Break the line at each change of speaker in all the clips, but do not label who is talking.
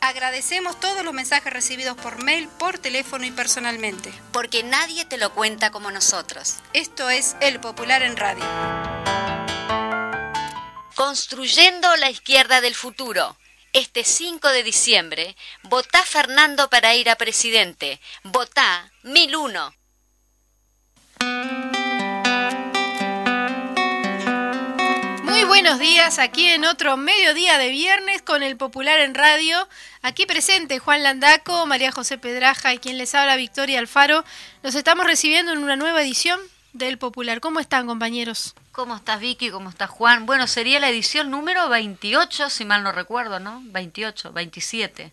Agradecemos todos los mensajes recibidos por mail, por teléfono y personalmente.
Porque nadie te lo cuenta como nosotros.
Esto es El Popular en Radio.
Construyendo la izquierda del futuro. Este 5 de diciembre, votá Fernando para ir a presidente. Votá 1001.
Muy buenos días, aquí en otro mediodía de viernes con el Popular en Radio. Aquí presente Juan Landaco, María José Pedraja y quien les habla Victoria Alfaro. Los estamos recibiendo en una nueva edición del Popular. ¿Cómo están, compañeros?
¿Cómo estás, Vicky? ¿Cómo estás, Juan? Bueno, sería la edición número 28, si mal no recuerdo, ¿no? 28, 27.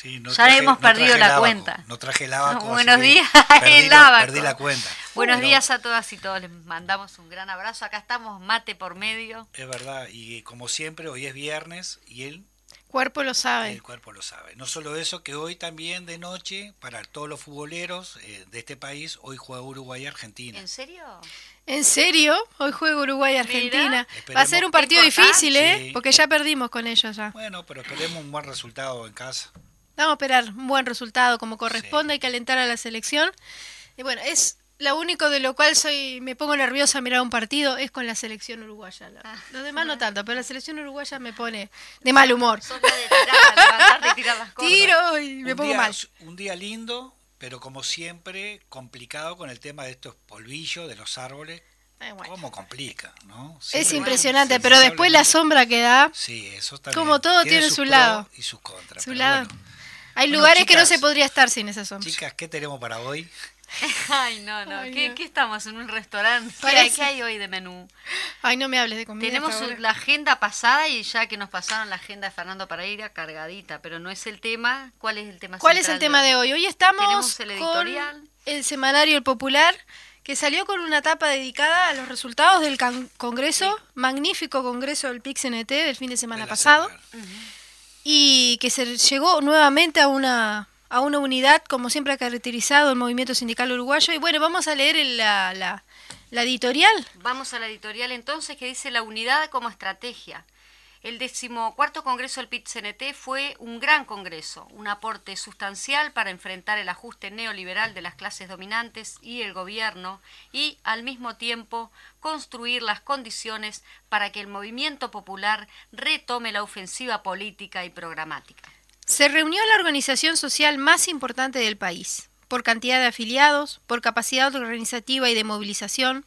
Sí, no
ya
traje-
hemos perdido la
abaco,
cuenta.
No traje el abaco.
Buenos días,
perdí
el
la-
abaco.
Perdí la cuenta.
Buenos
Pero
días a todas y todos. Les mandamos un gran abrazo. Acá estamos, mate por medio.
Es verdad, y como siempre, hoy es viernes y él,
Cuerpo lo sabe.
el cuerpo lo sabe. No solo eso, que hoy también de noche, para todos los futboleros eh, de este país, hoy juega Uruguay y Argentina.
¿En serio?
¿En serio? Hoy juega Uruguay-Argentina.
Esperemos-
Va a ser un partido difícil, ¿eh?
Sí.
Porque ya perdimos con ellos ya.
Bueno, pero esperemos un buen resultado en casa.
Vamos a esperar un buen resultado como corresponde y calentar a la selección. Y bueno, es lo único de lo cual soy me pongo nerviosa a mirar un partido es con la selección uruguaya. La-
Ah.
Los demás no tanto, pero la selección uruguaya me pone de mal humor.
Sos la de tirar, levantarte y tirar las cosas.
Tiro y me
un,
pongo
día,
mal.
un día lindo, pero como siempre, complicado con el tema de estos polvillos de los árboles.
Eh, bueno.
¿Cómo complica? ¿no?
Es impresionante,
sí,
pero después la sombra que da,
Sí, eso está
Como todo tiene su lado.
Y sus contras.
su
pero
lado.
bueno.
Hay
Bueno,
lugares que no
chicas,
se podría estar sin esa sombra.
Chicas, ¿qué tenemos para hoy?
Ay, no, no.
Ay,
¿Qué,
no.
qué estamos? ¿En un restaurante? ¿Qué
Parece.
hay, qué hay hoy de menú?
Ay, no me hables de comida.
Tenemos la agenda pasada y ya que nos pasaron la agenda de Fernando Pereira cargadita, pero no es el tema. ¿Cuál es el tema
¿Cuál es el tema de hoy? Hoy estamos
Tenemos el
con
editorial.
el semanario El Popular, que salió con una tapa dedicada a los resultados del can- Congreso, magnífico Congreso del PIXNT del fin de semana
De
pasado,
semana.
Y que se llegó nuevamente a una, a una unidad, como siempre ha caracterizado el movimiento sindical uruguayo. Y bueno, vamos a leer el- la, la, la editorial.
Vamos a la editorial entonces que dice la unidad como estrategia. El decimocuarto Congreso del PIT-CNT fue un gran congreso, un aporte sustancial para enfrentar el ajuste neoliberal de las clases dominantes y el gobierno y, al mismo tiempo, construir las condiciones para que el movimiento popular retome la ofensiva política y programática.
Se reunió la organización social más importante del país, por cantidad de afiliados, por capacidad organizativa y de movilización,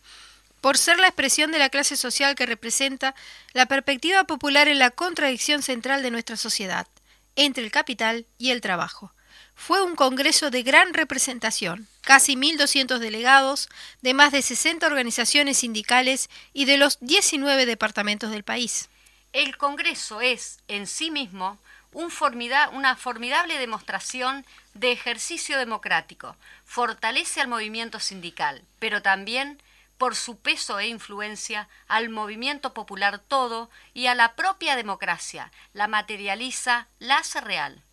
por ser la expresión de la clase social que representa la perspectiva popular en la contradicción central de nuestra sociedad, entre el capital y el trabajo. Fue un congreso de gran representación, casi 1.200 delegados, de más de 60 organizaciones sindicales y de los 19 departamentos del país.
El Congreso es, en sí mismo, una formidable demostración de ejercicio democrático. Fortalece al movimiento sindical, pero también, por su peso e influencia, al movimiento popular todo y a la propia democracia. La materializa, la hace real.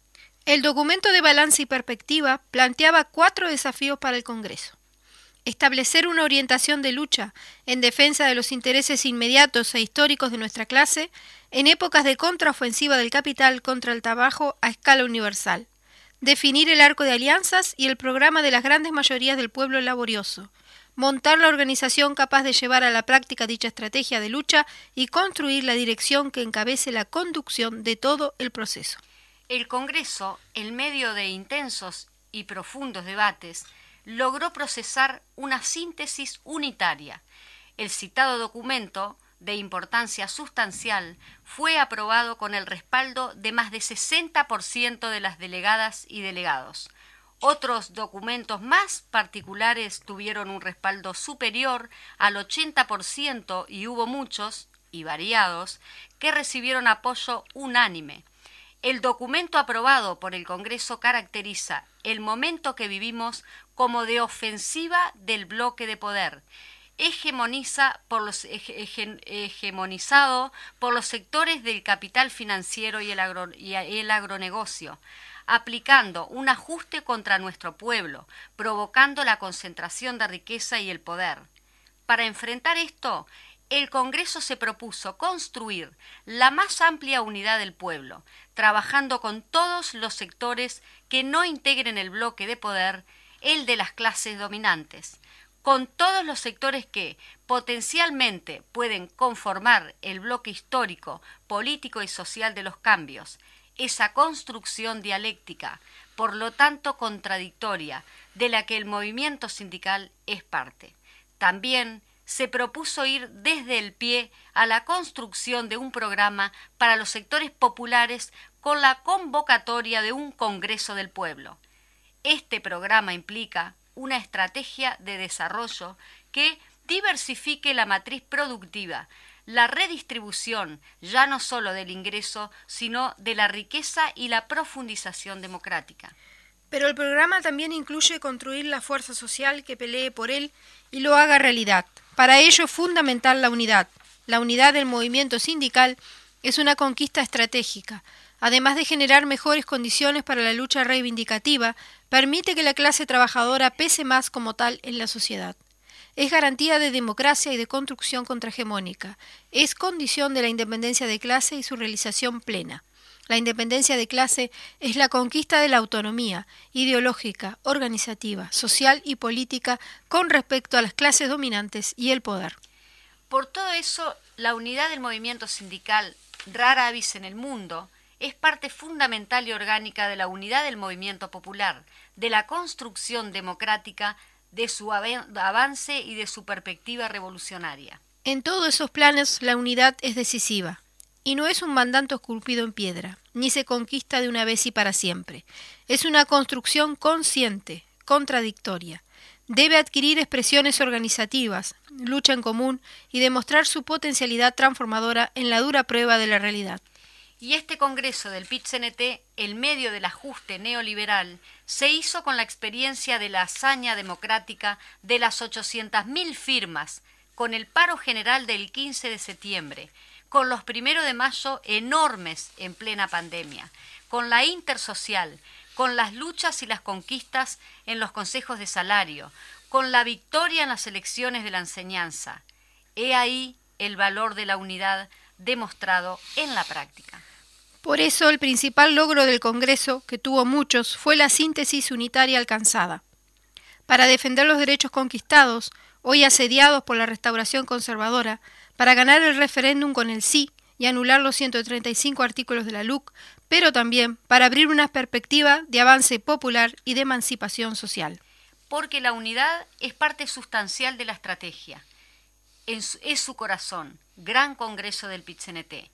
El documento de balance y perspectiva planteaba cuatro desafíos para el Congreso. Establecer una orientación de lucha en defensa de los intereses inmediatos e históricos de nuestra clase en épocas de contraofensiva del capital contra el trabajo a escala universal. Definir el arco de alianzas y el programa de las grandes mayorías del pueblo laborioso. Montar la organización capaz de llevar a la práctica dicha estrategia de lucha y construir la dirección que encabece la conducción de todo el proceso.
El Congreso, en medio de intensos y profundos debates, logró procesar una síntesis unitaria. El citado documento, de importancia sustancial, fue aprobado con el respaldo de más de 60% de las delegadas y delegados. Otros documentos más particulares tuvieron un respaldo superior al 80% y hubo muchos, y variados, que recibieron apoyo unánime. El documento aprobado por el Congreso caracteriza el momento que vivimos como de ofensiva del bloque de poder, hegemoniza por los, hegemonizado por los sectores del capital financiero y el, y el agronegocio, aplicando un ajuste contra nuestro pueblo, provocando la concentración de riqueza y el poder. Para enfrentar esto, el Congreso se propuso construir la más amplia unidad del pueblo, trabajando con todos los sectores que no integren el bloque de poder, el de las clases dominantes, con todos los sectores que potencialmente pueden conformar el bloque histórico, político y social de los cambios, esa construcción dialéctica, por lo tanto contradictoria, de la que el movimiento sindical es parte. También se propuso ir desde el pie a la construcción de un programa para los sectores populares con la convocatoria de un Congreso del Pueblo. Este programa implica una estrategia de desarrollo que diversifique la matriz productiva, la redistribución ya no solo del ingreso, sino de la riqueza y la profundización democrática.
Pero el programa también incluye construir la fuerza social que pelee por él y lo haga realidad. Para ello es fundamental la unidad. La unidad del movimiento sindical es una conquista estratégica. Además de generar mejores condiciones para la lucha reivindicativa, permite que la clase trabajadora pese más como tal en la sociedad es garantía de democracia y de construcción contrahegemónica, es condición de la independencia de clase y su realización plena. La independencia de clase es la conquista de la autonomía ideológica, organizativa, social y política con respecto a las clases dominantes y el poder.
Por todo eso, la unidad del movimiento sindical, rara avis en el mundo, es parte fundamental y orgánica de la unidad del movimiento popular, de la construcción democrática de su avance y de su perspectiva revolucionaria.
En todos esos planes la unidad es decisiva, y no es un mandato esculpido en piedra, ni se conquista de una vez y para siempre. Es una construcción consciente, contradictoria. Debe adquirir expresiones organizativas, lucha en común y demostrar su potencialidad transformadora en la dura prueba de la realidad.
Y este Congreso del PIT-CNT, en medio del ajuste neoliberal, se hizo con la experiencia de la hazaña democrática de las 800.000 firmas, con el paro general del 15 de septiembre, con los primeros de mayo enormes en plena pandemia, con la intersocial, con las luchas y las conquistas en los consejos de salario, con la victoria en las elecciones de la enseñanza. He ahí el valor de la unidad demostrado en la práctica.
Por eso el principal logro del Congreso, que tuvo muchos, fue la síntesis unitaria alcanzada. Para defender los derechos conquistados, hoy asediados por la restauración conservadora, para ganar el referéndum con el sí y anular los 135 artículos de la LUC, pero también para abrir una perspectiva de avance popular y de emancipación social.
Porque la unidad es parte sustancial de la estrategia. Es su corazón, gran Congreso del PITCNT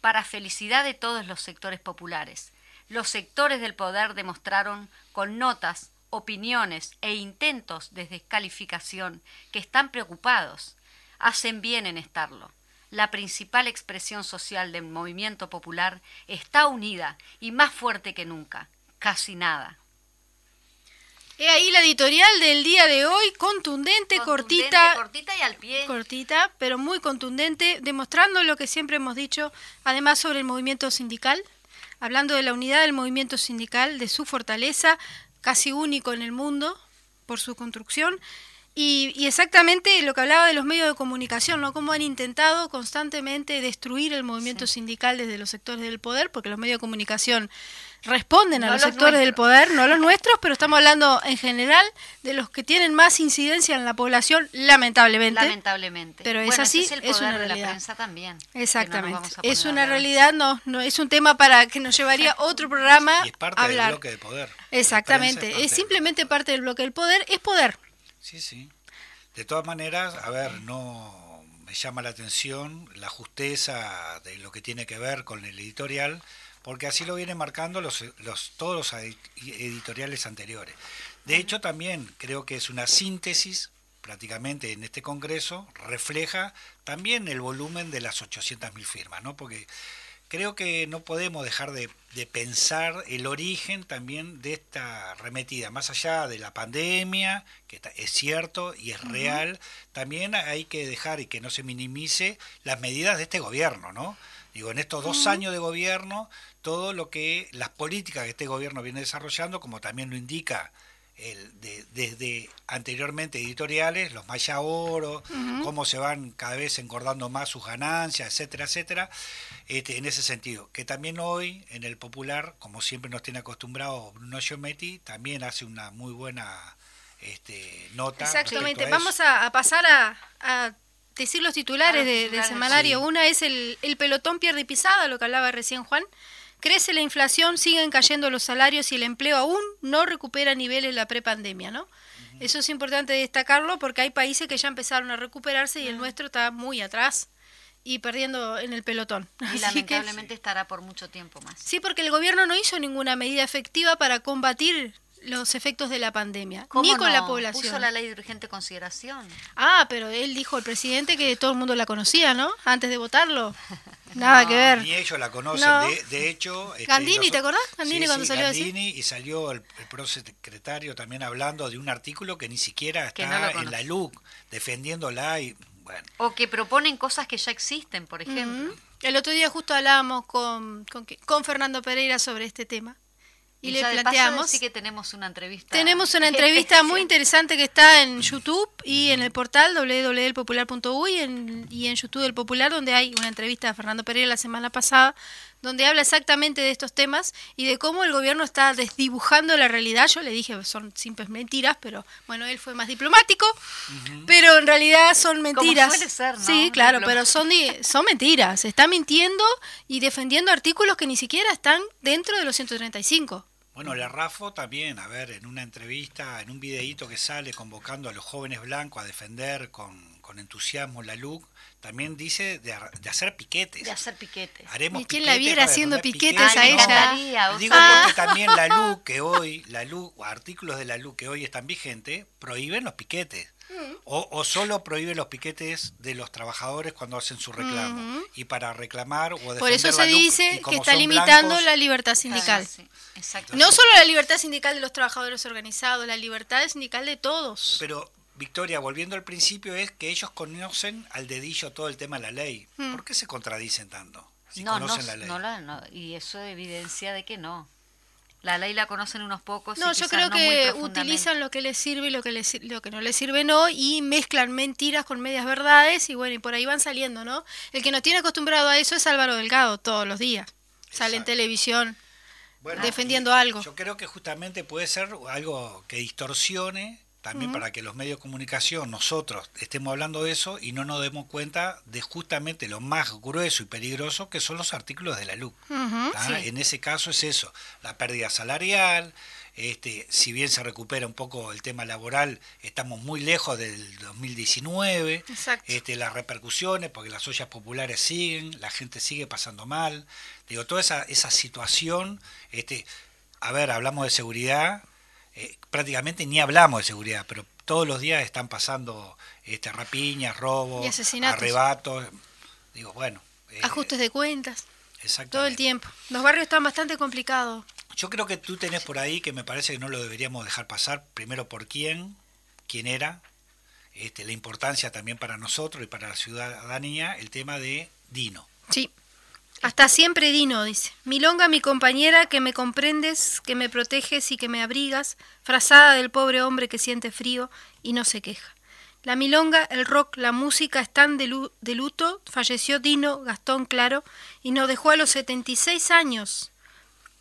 para felicidad de todos los sectores populares. Los sectores del poder demostraron con notas, opiniones e intentos de descalificación que están preocupados. Hacen bien en estarlo. La principal expresión social del movimiento popular está unida y más fuerte que nunca. Casi nada.
He ahí la editorial del día de hoy, contundente, cortita.
Cortita y al pie.
Cortita, pero muy contundente, demostrando lo que siempre hemos dicho, además sobre el movimiento sindical, hablando de la unidad del movimiento sindical, de su fortaleza, casi único en el mundo por su construcción. Y, y, exactamente lo que hablaba de los medios de comunicación, ¿no? Cómo han intentado constantemente destruir el movimiento sindical desde los sectores del poder, porque los medios de comunicación responden a los, sectores del poder, no los nuestros, pero estamos hablando en general de los que tienen más incidencia en la población, lamentablemente.
Lamentablemente.
Pero es así, es, una realidad.
De la prensa también.
Exactamente. es una realidad, no, no es un tema para que nos llevaría otro programa
y es parte
hablar.
del bloque de poder.
Exactamente, es, simplemente parte del bloque del poder, es poder.
Sí, sí. De todas maneras, a ver, no me llama la atención la justeza de lo que tiene que ver con el editorial porque así lo vienen marcando los, los, todos los editoriales anteriores. De hecho, también creo que es una síntesis, prácticamente en este Congreso, refleja también el volumen de las 800.000 firmas, ¿no? porque creo que no podemos dejar de, pensar el origen también de esta remetida, más allá de la pandemia, que es cierto y es real, también hay que dejar y que no se minimice las medidas de este gobierno, ¿no? Digo, en estos dos años de gobierno, todo lo que las políticas que este gobierno viene desarrollando, como también lo indica el, de, desde anteriormente editoriales, los Maya Oro, cómo se van cada vez engordando más sus ganancias, etcétera, etcétera, este, en ese sentido. Que también hoy en el popular, como siempre nos tiene acostumbrado Bruno Giometti, también hace una muy buena este, nota.
Exactamente, vamos a, pasar a, decir los titulares, del semanario. Una es el, el pelotón pierde pisada, lo que hablaba recién Juan. Crece la inflación, siguen cayendo los salarios y el empleo aún no recupera niveles de la prepandemia, ¿no? Eso es importante destacarlo porque hay países que ya empezaron a recuperarse y el nuestro está muy atrás y perdiendo en el pelotón.
Y lamentablemente estará por mucho tiempo más.
Sí, porque el gobierno no hizo ninguna medida efectiva para combatir los efectos de la pandemia, ni con la población.
Puso la ley de urgente consideración.
Ah, pero él dijo, el presidente, que todo el mundo la conocía, ¿no? Antes de votarlo. Nada que ver.
Ni ellos la conocen. De, hecho.
Este, Gandini, ¿te acordás? Gandini cuando salió
Gandini y salió el, el prosecretario también hablando de un artículo que ni siquiera está en la LUC, defendiéndola y. Bueno.
O que proponen cosas que ya existen, por ejemplo.
El otro día justo hablábamos con, con, con Fernando Pereira sobre este tema. Y, le planteamos.
sí que tenemos una entrevista.
Tenemos una entrevista muy interesante que está en YouTube y en el portal www.elpopular.uy y en, y en YouTube del Popular, donde hay una entrevista a Fernando Pereira la semana pasada, donde habla exactamente de estos temas y de cómo el gobierno está desdibujando la realidad. Yo le dije, son simples mentiras, pero bueno, él fue más diplomático, pero en realidad son mentiras. Sí, claro, pero son, son mentiras. Está mintiendo y defendiendo artículos que ni siquiera están dentro de los 135.
Bueno, la RAFO también, a ver, en una entrevista, en un videíto que sale convocando a los jóvenes blancos a defender con, entusiasmo la LUC, también dice de, hacer piquetes.
De hacer piquetes.
Haremos ¿Y quién la viera haciendo piquetes, a ella?
Digo porque también la LUC, que hoy, la LUC, artículos de la LUC que hoy están vigentes, prohíben los piquetes. O, solo prohíbe los piquetes de los trabajadores cuando hacen su reclamo. Y para reclamar o defender
Por eso se dice que está limitando la libertad sindical. no solo la libertad sindical de los trabajadores organizados, la libertad sindical de todos.
Pero, Victoria, volviendo al principio, es que ellos conocen al dedillo todo el tema de la ley. Mm. ¿Por qué se contradicen tanto?
Si conocen la ley. No, y eso evidencia de que no. La ley la conocen unos pocos.
No, yo creo que utilizan lo que les sirve y lo que, les, lo que no les sirve no, y mezclan mentiras con medias verdades, y bueno, y por ahí van saliendo, ¿no? El que nos tiene acostumbrado a eso es Álvaro Delgado todos los días. Sale en televisión defendiendo algo.
Yo creo que justamente puede ser algo que distorsione también para que los medios de comunicación, nosotros, estemos hablando de eso y no nos demos cuenta de justamente lo más grueso y peligroso que son los artículos de la luz. En ese caso es eso, la pérdida salarial, este, si bien se recupera un poco el tema laboral, estamos muy lejos del 2019, este, las repercusiones, porque las ollas populares siguen, la gente sigue pasando mal, digo, toda esa, esa situación, este, a ver, hablamos de seguridad, eh, prácticamente ni hablamos de seguridad, pero todos los días están pasando este, rapiñas, robos, arrebatos. Digo, bueno.
Eh, Ajustes de cuentas. Todo el tiempo. Los barrios están bastante complicados.
Yo creo que tú tenés por ahí que me parece que no lo deberíamos dejar pasar, primero por quién, quién era, este, la importancia también para nosotros y para la ciudadanía, el tema de Dino.
Sí. Hasta siempre Dino, dice. Milonga, mi compañera, que me comprendes, que me proteges y que me abrigas, frazada del pobre hombre que siente frío y no se queja. La milonga, el rock, la música están de, luto. Falleció Dino Gastón Claro y nos dejó a los 76 años.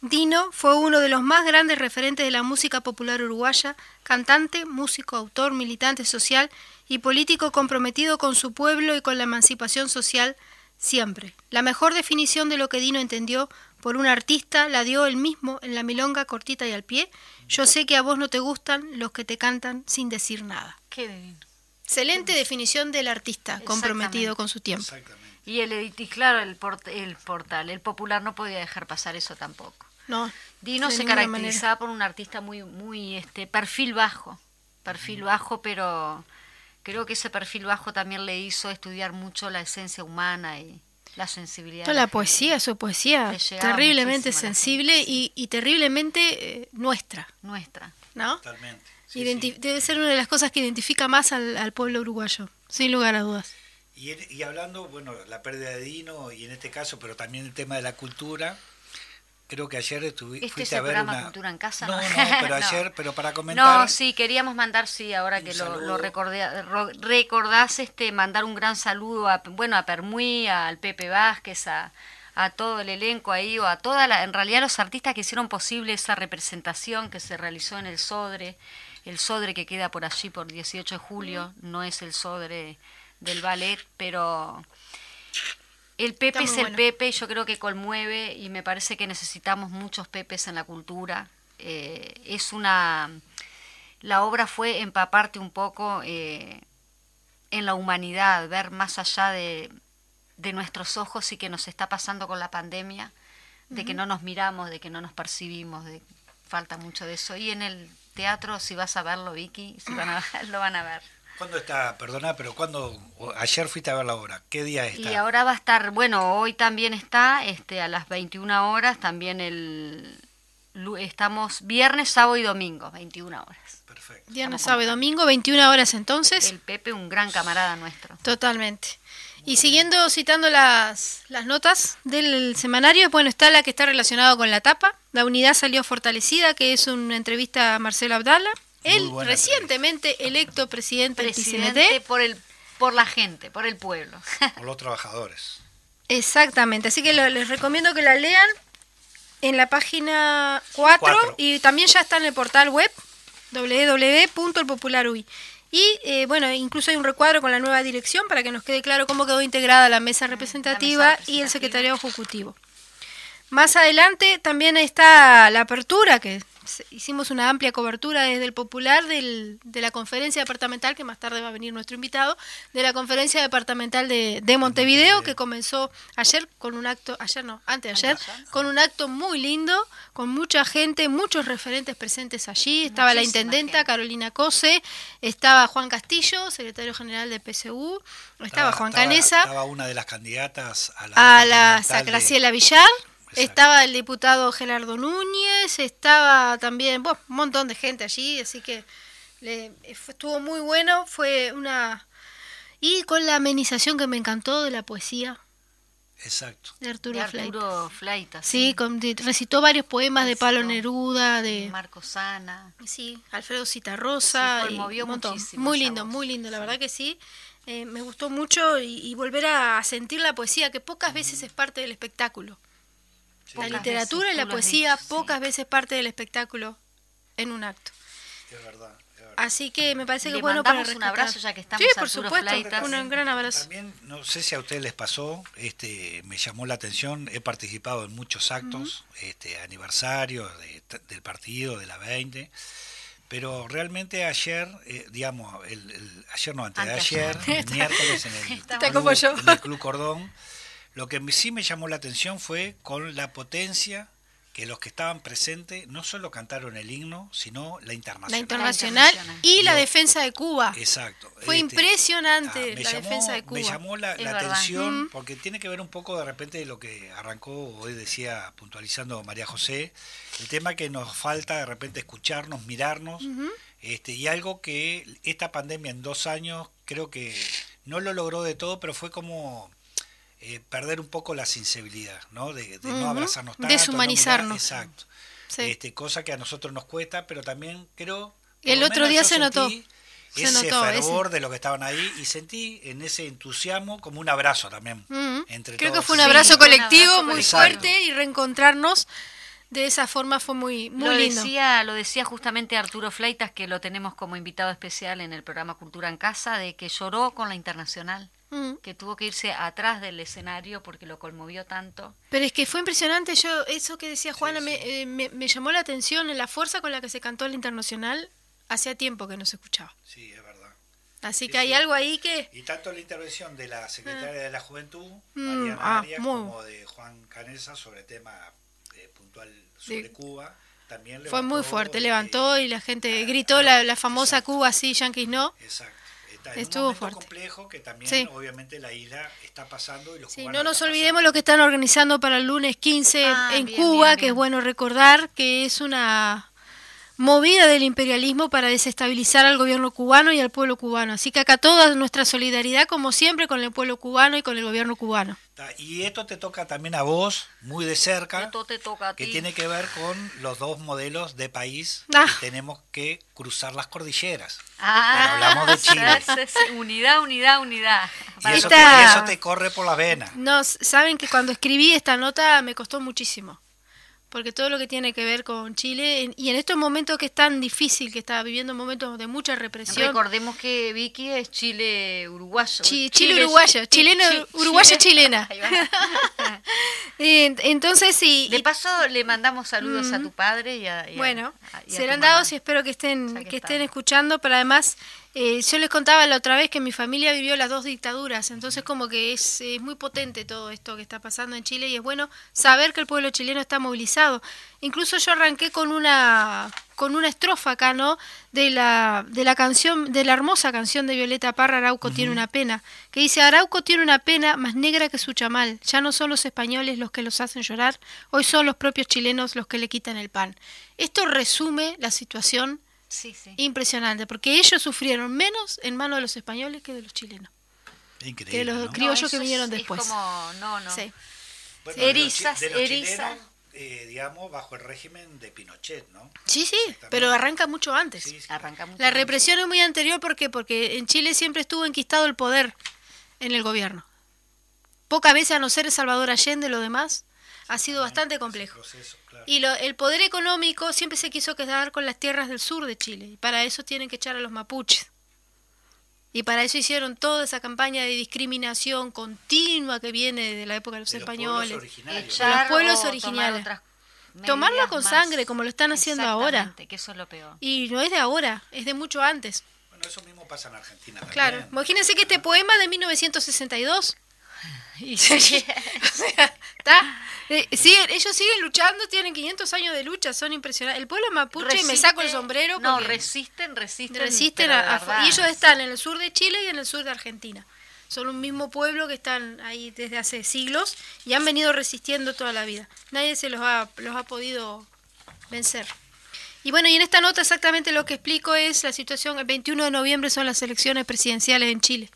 Dino fue uno de los más grandes referentes de la música popular uruguaya, cantante, músico, autor, militante social y político comprometido con su pueblo y con la emancipación social siempre. La mejor definición de lo que Dino entendió por un artista la dio él mismo en la milonga cortita y al pie. Yo sé que a vos no te gustan los que te cantan sin decir nada.
Qué
Excelente definición del artista comprometido con su tiempo.
Y el y claro, el, el portal, el popular no podía dejar pasar eso tampoco.
No.
Dino se caracterizaba por un artista muy muy este perfil bajo, perfil bajo, pero creo que ese perfil bajo también le hizo estudiar mucho la esencia humana y la sensibilidad.
Toda
de
la
gente.
poesía, su poesía, terriblemente
la
sensible y, y terriblemente eh, nuestra,
Nuestra.
¿no?
Totalmente. Sí,
Identi-
sí.
Debe ser una de las cosas que identifica más al, al pueblo uruguayo, sin lugar a dudas.
Y, en- y hablando, bueno, la pérdida de Dino y en este caso, pero también el tema de la cultura, creo que ayer estuvi-
Este es
a
el
ver
programa
una...
Cultura en Casa,
No,
¿no?
no, pero
No.
ayer, pero para comentar...
No, sí, queríamos mandar, sí, ahora que lo, recordé, recordás, este, mandar un gran saludo a, bueno, a Permuy, al Pepe Vázquez, a, a todo el elenco ahí, o a toda la, en realidad los artistas que hicieron posible esa representación que se realizó en el Sodre, el Sodre que queda por allí por 18 de julio, no es el Sodre del ballet, pero el Pepe es el
bueno.
Pepe, yo creo que conmueve y me parece que necesitamos muchos Pepes en la cultura. Eh, es una la obra fue empaparte un poco eh, en la humanidad, ver más allá de, de nuestros ojos y que nos está pasando con la pandemia, de que no nos miramos, de que no nos percibimos, de falta mucho de eso. Y en el teatro, si vas a verlo, Vicky, si van a lo van a ver.
¿Cuándo está, perdona, pero cuándo, ayer fuiste a ver la obra, ¿qué día está?
Y ahora va a estar, bueno, hoy también está, este, a las 21 horas, también el, estamos viernes, sábado y domingo, 21 horas.
Perfecto.
Viernes,
Estamos
sábado y domingo, 21 horas entonces.
El Pepe, un gran camarada nuestro.
Totalmente. Y siguiendo citando las, las notas del semanario, bueno, está la que está relacionada con la tapa. La unidad salió fortalecida, que es una entrevista a Marcelo Abdala, el recientemente electo presidente,
Presidente
del
por el por la gente, por el pueblo.
Por los trabajadores.
Exactamente, así que lo- les recomiendo que la lean en la página 4
Cuatro.
y también ya está en el portal web www.elpopularui. Y eh, bueno, incluso hay un recuadro con la nueva dirección para que nos quede claro cómo quedó integrada la mesa representativa, y el secretariado ejecutivo. Más adelante también está la apertura, que hicimos una amplia cobertura desde el Popular del- de la conferencia departamental, que más tarde va a venir nuestro invitado, de la conferencia departamental de, de Montevideo, que comenzó ayer con un acto, ayer no, antes de ayer, con un acto muy lindo, con mucha gente, muchos referentes presentes allí. Estaba la intendenta
gente.
Carolina Cose, estaba Juan Castillo, secretario general de PSU, estaba, Juan
estaba-
Canesa
Estaba una de las candidatas a la,
a la Graciela Villar,
Exacto.
estaba el diputado Gerardo Núñez, estaba también bueno, un montón de gente allí, así que le- fue- estuvo muy bueno, fue una... Y con la amenización que me encantó de la poesía
Exacto.
de Arturo,
De. Arturo Fleitas.
Sí, con- de- recitó varios poemas de Pablo. Neruda, de...
Marco Sana.
Sí, Alfredo Citarrosa.
Sí,
y
conmovió
un montón.
muchísimo
Muy lindo, muy lindo, la verdad que sí. Eh, me gustó mucho y, y volver a sentir la poesía, que pocas veces es parte del espectáculo. La literatura y la poesía
dicho, sí.
pocas veces parte del espectáculo en un acto.
Es verdad. es verdad.
Así que me parece que
Le
es bueno para
un abrazo ya que estamos,
Sí, por
Arturo
supuesto, un gran abrazo.
También, no sé si a ustedes les pasó, este, me llamó la atención, he participado en muchos actos, este, aniversarios de- del partido, de la 20, pero realmente ayer, eh, digamos, el, el- ayer no, antes de ayer, el miércoles en el, club,
como yo.
en el Club Cordón, lo que sí me llamó la atención fue con la potencia que los que estaban presentes no solo cantaron el himno, sino la
La
internacional.
internacional
internacional.
y la defensa de Cuba.
Exacto.
Fue
Este,
impresionante
ah,
la
llamó-
defensa de Cuba.
Me llamó la, la atención
Mm.
porque tiene que ver un poco de repente de lo que arrancó, hoy decía, puntualizando María José, el tema que nos falta de repente escucharnos, mirarnos, este, y algo que esta pandemia en dos años creo que no lo logró de todo, pero fue como eh, perder un poco la sensibilidad, ¿no? De, de no abrazarnos tanto. no
Deshumanizarnos.
mirar- exacto.
Sí.
Este, cosa que a nosotros nos cuesta, pero también creo...
El otro día se notó. Se
ese
notó, ese-
fervor de los que estaban ahí y sentí en ese entusiasmo como un abrazo también.
Mm.
entre
Creo que fue un
Sí,
abrazo
un
colectivo
abrazo
muy fuerte y reencontrarnos de esa forma fue muy, muy
lo
lindo.
Decía, lo decía justamente Arturo Fleitas, que lo tenemos como invitado especial en el programa Cultura en Casa, de que lloró con la internacional,
Mm.
que tuvo que irse atrás del escenario porque lo conmovió tanto.
Pero es que fue impresionante, yo eso que decía Juana Me, eh, me, me llamó la atención en la fuerza con la que se cantó el internacional, hacía tiempo que no se escuchaba.
Sí, es verdad.
Así
Sí,
que hay
sí.
algo ahí que...
Y tanto la intervención de la secretaria de la Juventud,
Mm,
Mariana
ah,
Arias,
muy-
como de Juan Canesa sobre tema eh, puntual sobre. Cuba, también
Fue muy
levantó,
fuerte, levantó y la gente gritó la, la famosa
exacto.
Cuba sí, Yankees no.
Exacto. Está en
Estuvo
un momento
fuerte.
complejo que también
Sí.
obviamente la isla está pasando y los
Sí, no nos olvidemos lo que están organizando para el lunes 15
Ah,
en
bien,
Cuba,
bien,
que es
bien.
bueno recordar que es una movida del imperialismo para desestabilizar al gobierno cubano y al pueblo cubano. Así que acá toda nuestra solidaridad, como siempre, con el pueblo cubano y con el gobierno cubano.
Y esto te toca también a vos, muy de cerca,
Esto te toca a
que
ti.
tiene que ver con los dos modelos de país
Ah.
que tenemos que cruzar las cordilleras.
Ah,
Pero hablamos de Chile.
sí, sí, Unidad, unidad, unidad.
Y eso,
Esta-
te, y eso te corre por las venas.
No, saben que cuando escribí esta nota me costó muchísimo. Porque todo lo que tiene que ver con Chile, en- y en estos momentos que es tan difícil, que está viviendo momentos de mucha represión,
Recordemos que Vicky es Chile uruguayo.
Chi- Chile uruguayo, chileno, uruguaya chilena. Entonces sí,
De paso le mandamos saludos a tu padre y a, y
bueno,
a- y a
serán dados y espero que estén,
que
estén escuchando, pero además eh, yo les contaba la otra vez que mi familia vivió las dos dictaduras, entonces como que es, es muy potente todo esto que está pasando en Chile y es bueno saber que el pueblo chileno está movilizado. Incluso yo arranqué con una con una estrofa acá, ¿no? De la de la canción de la hermosa canción de Violeta Parra Arauco tiene una pena, que dice Arauco tiene una pena más negra que su chamal. Ya no son los españoles los que los hacen llorar, hoy son los propios chilenos los que le quitan el pan. Esto resume la situación
Sí, sí.
impresionante, porque ellos sufrieron menos en manos de los españoles que de los chilenos.
Increíble.
que los criollos que
es-
vinieron
es
después.
como, no, no.
Sí.
Bueno, de los chi-
Erizas,
de los
eriza.
chilenos, eh, digamos, bajo el régimen de Pinochet, ¿no?
sí, sí, pero arranca mucho antes.
Sí, sí.
Arranca mucho
La
antes.
represión es muy anterior ¿por qué? porque en Chile siempre estuvo enquistado el poder en el gobierno. Pocas veces, a no ser Salvador Allende, lo demás ha sido bastante complejo.
Proceso, claro.
Y lo- el poder económico siempre se quiso quedar con las tierras del sur de Chile. Y para eso tienen que echar a los mapuches. Y para eso hicieron toda esa campaña de discriminación continua que viene de la época de los
De los pueblos
españoles. los pueblos
o tomar
originales. Tomarlo con
más.
sangre, como lo están haciendo ahora.
Exactamente, que eso es lo peor.
Y no es de ahora, es de mucho antes.
Bueno, eso mismo pasa en Argentina también.
Claro, imagínense que este poema de 1962. Y, o sea, está. eh, siguen- ellos siguen luchando, tienen 500 años de lucha, son impresionantes. El pueblo mapuche, me saco el sombrero.
No, resisten, resisten.
resisten a- a- y ellos están en el sur de Chile y en el sur de Argentina. Son un mismo pueblo que están ahí desde hace siglos y han venido resistiendo toda la vida. Nadie se los ha, los ha podido vencer. Y bueno, y en esta nota exactamente lo que explico es la situación, el 21 de noviembre son las elecciones presidenciales en Chile.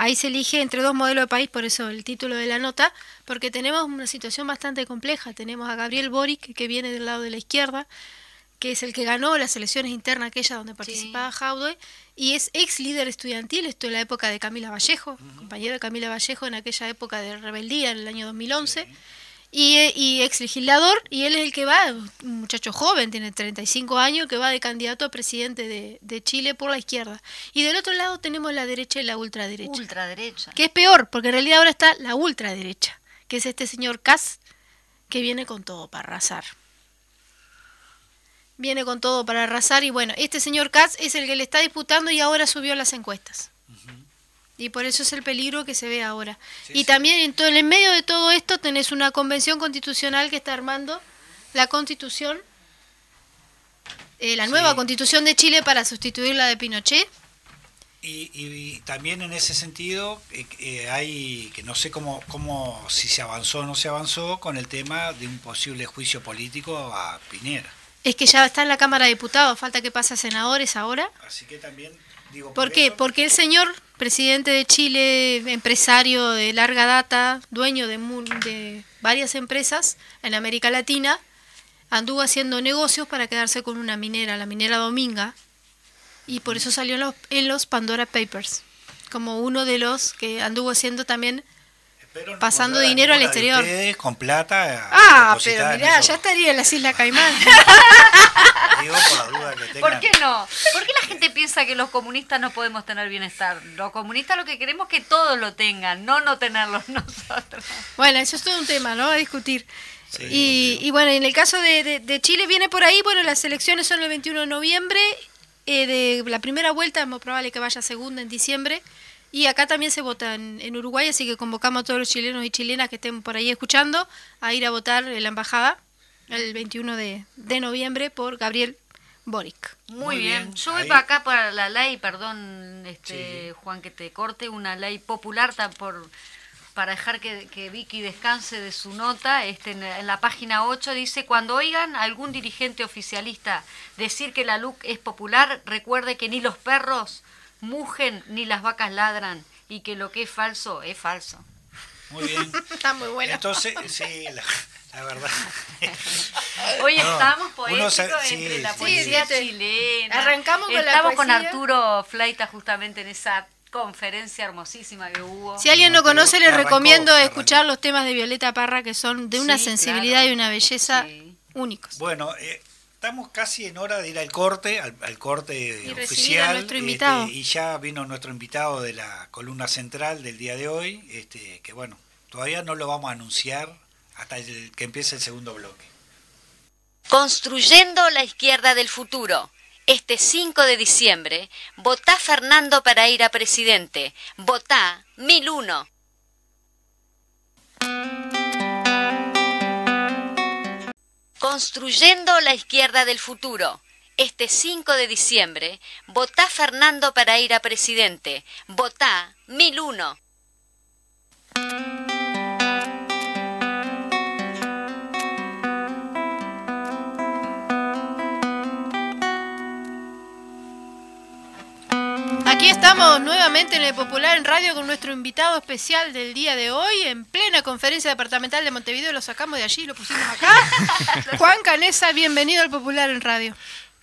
Ahí se elige entre dos modelos de país, por eso el título de la nota, porque tenemos una situación bastante compleja. Tenemos a Gabriel Boric, que viene del lado de la izquierda, que es el que ganó las elecciones internas aquella donde participaba Jaude, y es ex líder estudiantil, esto en la época de Camila Vallejo, compañero de Camila Vallejo en aquella época de rebeldía, en el año 2011, y, y ex legislador, y él es el que va, un muchacho joven, tiene 35 años, que va de candidato a presidente de, de Chile por la izquierda. Y del otro lado tenemos la derecha y la ultraderecha.
Ultraderecha.
Que es peor, porque en realidad ahora está la ultraderecha, que es este señor Kass, que viene con todo para arrasar. Viene con todo para arrasar y bueno, este señor Katz es el que le está disputando y ahora subió las encuestas. Y por eso es el peligro que se ve ahora.
Sí,
y
sí.
también en, todo, en medio de todo esto tenés una convención constitucional que está armando la constitución, eh, la nueva
Sí.
constitución de Chile para sustituir la de Pinochet.
Y, y también en ese sentido eh, eh, hay que no sé cómo, cómo si se avanzó o no se avanzó con el tema de un posible juicio político a Piñera.
Es que ya está en la Cámara de Diputados, falta que pase a senadores ahora.
Así que también digo
¿Por qué? Porque el señor presidente de Chile, empresario de larga data, dueño de, de varias empresas en América Latina, anduvo haciendo negocios para quedarse con una minera, la minera Dominga, y por eso salió en los, en los Pandora Papers, como uno de los que anduvo haciendo también... Pasando dinero al exterior.
ustedes con plata.
Ah,
depositada
pero mirá, ya estaría en las Islas Caimán.
Digo por la duda que tengan.
¿Por qué no? ¿Por qué la gente piensa que los comunistas no podemos tener bienestar? Los comunistas lo que queremos es que todos lo tengan, no no tenerlos nosotros.
Bueno, eso es todo un tema, ¿no? A discutir.
Sí,
y, y bueno, en el caso de, de- de Chile viene por ahí, bueno, las elecciones son el 21 de noviembre, eh, de la primera vuelta es muy probable que vaya segunda en diciembre, y acá también se vota en, en Uruguay, así que convocamos a todos los chilenos y chilenas que estén por ahí escuchando a ir a votar en la embajada el 21 de, de noviembre por Gabriel Boric.
Muy, bien.
bien.
Yo voy
Ahí-
para acá para la ley, perdón, este, Juan, que te corte, una ley popular por, para dejar que, que Vicky descanse de su nota. Este, en, en la página 8 dice, cuando oigan a algún dirigente oficialista decir que la LUC es popular, recuerde que ni los perros mugen ni las vacas ladran y que lo que es falso es falso.
Muy bien.
Está muy buena.
Entonces, sí, la, la verdad.
Hoy
No,
estamos poéticos
se- sí,
entre la
sí,
poesía
sí.
chilena.
Arrancamos con la
Estamos con. Arturo Flaita justamente en esa conferencia hermosísima que hubo.
Si alguien no conoce, les
Arrancó,
recomiendo
arrancó.
escuchar los temas de Violeta Parra, que son de una
Sí,
sensibilidad
claro.
y una belleza
Sí.
únicos.
Bueno, eh, estamos casi en hora de ir al corte, al, al corte
Y
oficial.
a nuestro invitado.
este, y ya vino nuestro invitado de la columna central del día de hoy, este, que bueno, todavía no lo vamos a anunciar hasta el- que empiece el segundo bloque.
Construyendo la izquierda del futuro. Este 5 de diciembre, votá Fernando para ir a presidente. Votá 1001. Construyendo la izquierda del futuro. Este 5 de diciembre, votá Fernando para ir a presidente. Votá 1001.
Aquí estamos nuevamente en el Popular en Radio con nuestro invitado especial del día de hoy, en plena conferencia departamental de Montevideo. Lo sacamos de allí, lo pusimos acá. Juan Canesa, bienvenido al Popular en Radio.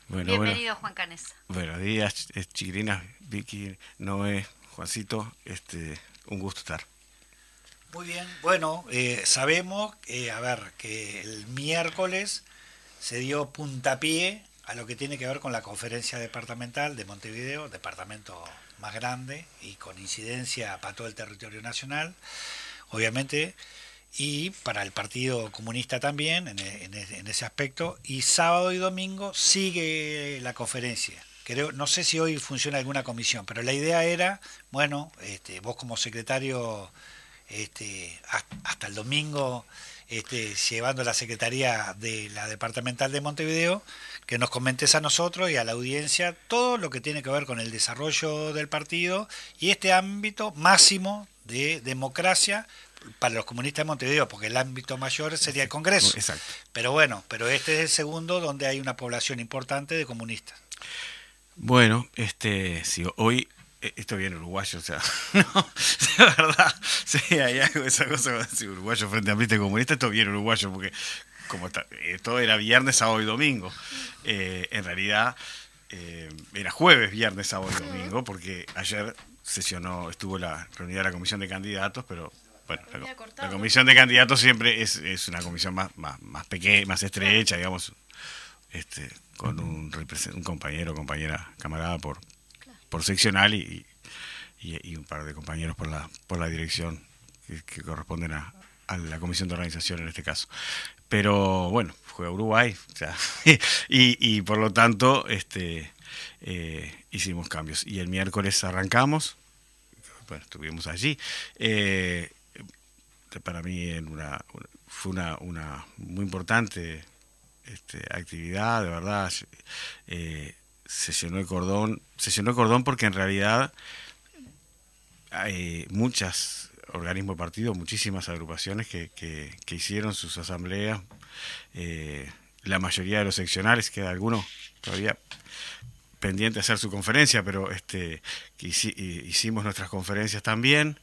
Bueno,
Bienvenido, Juan Canesa.
bueno, buenos días, chiquilinas, Vicky, Noé, Juancito, este, un gusto estar.
Muy bien, bueno, eh, sabemos, eh, a ver, que el miércoles se dio puntapié a lo que tiene que ver con la conferencia departamental de Montevideo, departamento más grande y con incidencia para todo el territorio nacional, obviamente, y para el Partido Comunista también en, e- e- ese aspecto, y sábado y domingo sigue la conferencia. Creo, no sé si hoy funciona alguna comisión, pero la idea era, bueno, este, vos como secretario este, has- hasta el domingo este, llevando la Secretaría de la Departamental de Montevideo, que nos comentes a nosotros y a la audiencia todo lo que tiene que ver con el desarrollo del partido y este ámbito máximo de democracia para los comunistas de Montevideo, porque el ámbito mayor sería el Congreso.
Exacto.
Pero bueno, pero este es el segundo donde hay una población importante de comunistas.
Bueno, este, si hoy, esto viene uruguayo, o sea, no, la verdad, sí, hay algo de esa cosa, cuando dice uruguayo frente a amplista comunista, esto viene uruguayo, porque como está, eh, todo era viernes, sábado y domingo, eh, en realidad eh, era jueves, viernes, sábado y domingo, porque ayer sesionó, estuvo la reunida de la comisión de candidatos, pero bueno, la, comisión de candidatos siempre es, es una comisión más, más, más pequeña, más estrecha, digamos, este, con un, un compañero o compañera camarada por, por seccional y, y, y un par de compañeros por la, por la dirección que, corresponden a, a la comisión de organización en este caso. Pero bueno, juega Uruguay, o y, por lo tanto este, eh, hicimos cambios. Y el miércoles arrancamos, estuvimos allí. eh, para mí en una, fue una, una muy importante este, actividad, de verdad. eh, se llenó el cordón, se llenó el cordón porque en realidad hay muchos organismos de partido, muchísimas agrupaciones que, que, que hicieron sus asambleas, eh, la mayoría de los seccionales, queda alguno todavía pendiente de hacer su conferencia, pero este que hici- hi- hicimos nuestras conferencias también,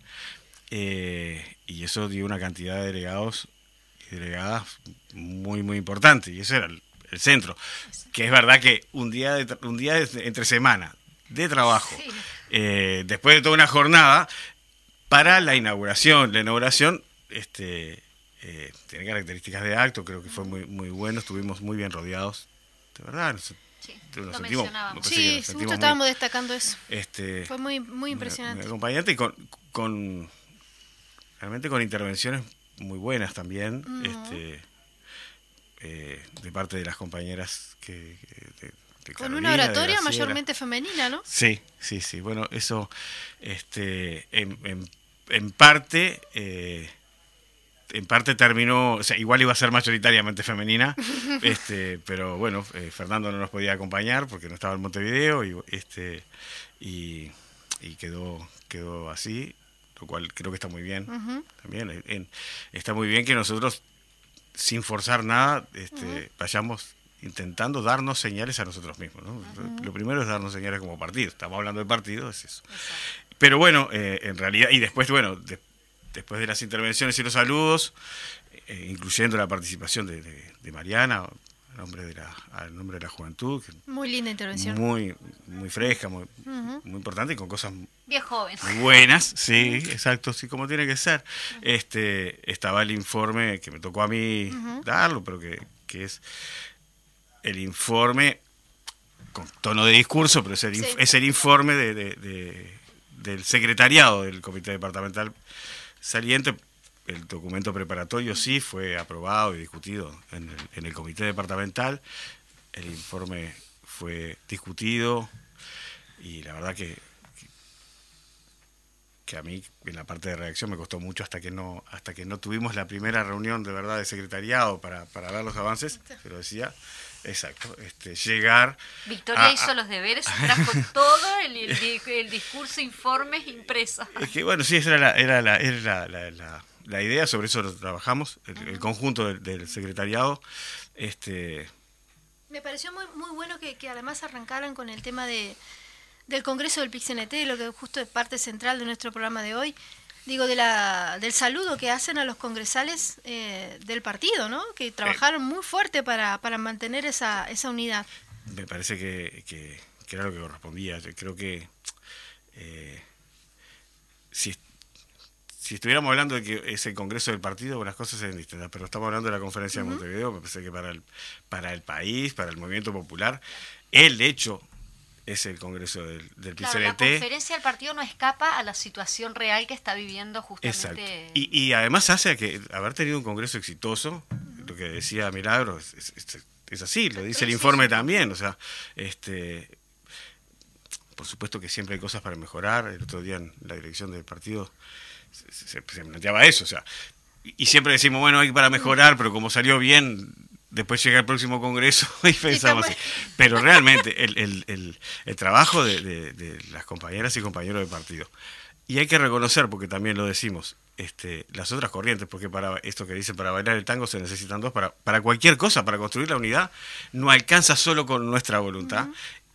eh, y eso dio una cantidad de delegados y delegadas muy, muy importante, y eso era el, centro. Que es verdad que un día, de un día de- entre semana de trabajo, eh, después de toda una jornada, para la inauguración. La inauguración este, eh, tiene características de acto, creo que fue muy, muy bueno, estuvimos muy bien rodeados, de verdad. nos-
Sí,
nos
lo
sentimos-
Sí,
nos sentimos
estábamos destacando eso.
este,
Fue muy, muy
muy
impresionante.
acompañante y con, con realmente con intervenciones muy buenas también este eh, de parte de las compañeras que, que- de- de
Con una oratoria mayormente femenina, ¿no?
sí sí sí bueno eso este en, en- en parte eh, en parte terminó, o sea, igual iba a ser mayoritariamente femenina, este, pero bueno, eh, Fernando no nos podía acompañar porque no estaba en Montevideo y este y, quedó quedó así, lo cual creo que está muy bien. También está muy bien que nosotros sin forzar nada este, vayamos intentando darnos señales a nosotros mismos. Lo primero es darnos señales como partido. Estamos hablando de partido, es eso. Pero bueno, eh, en realidad, y después, bueno, después de las intervenciones y los saludos, eh, incluyendo la participación de, Mariana, al nombre de la, al nombre de la juventud.
Muy linda intervención.
Muy, muy fresca, muy, muy importante y con cosas
Bien joven.
muy buenas, sí, exacto, sí, como tiene que ser. Este, estaba el informe que me tocó a mí darlo, pero que, que es el informe con tono de discurso, pero es el, es el informe de, del secretariado del Comité Departamental Saliente. El documento preparatorio sí fue aprobado y discutido en el, en el Comité Departamental. El informe fue discutido y la verdad que, que a mí en la parte de reacción me costó mucho hasta que no hasta que no tuvimos la primera reunión de verdad de secretariado para, para ver los avances, pero decía, Exacto, este, llegar.
Victoria hizo los deberes trajo todo el, el, discurso, informes impresos.
Es que bueno, sí, esa era la, era la, era la, la, idea, sobre eso trabajamos, el, conjunto del, secretariado. Este...
Me pareció muy, muy bueno que, que además arrancaran con el tema de, del Congreso del PIXNT, lo que justo es parte central de nuestro programa de hoy digo, de la, del saludo que hacen a los congresales eh, del partido, ¿no? Que trabajaron muy fuerte para, para mantener esa, esa unidad.
Me parece que, que, era lo que correspondía. Yo creo que eh, si, si estuviéramos hablando de que es el Congreso del partido, las cosas serían distintas, pero estamos hablando de la conferencia de Montevideo, me parece que para el, para el país, para el movimiento popular, el hecho es el Congreso del, del
claro, La conferencia del partido no escapa a la situación real que está viviendo justamente.
Y, y, además hace que haber tenido un Congreso exitoso, lo que decía Milagro, es, así, lo dice el informe también. O sea, este, por supuesto que siempre hay cosas para mejorar. El otro día en la dirección del partido se, se planteaba eso. O sea, y siempre decimos, bueno, hay para mejorar, pero como salió bien, después llega el próximo congreso y pensamos así. Pero realmente el, el, el, trabajo de, de, las compañeras y compañeros de partido. Y hay que reconocer, porque también lo decimos, este, las otras corrientes, porque para esto que dice, para bailar el tango se necesitan dos, para, para cualquier cosa, para construir la unidad, no alcanza solo con nuestra voluntad,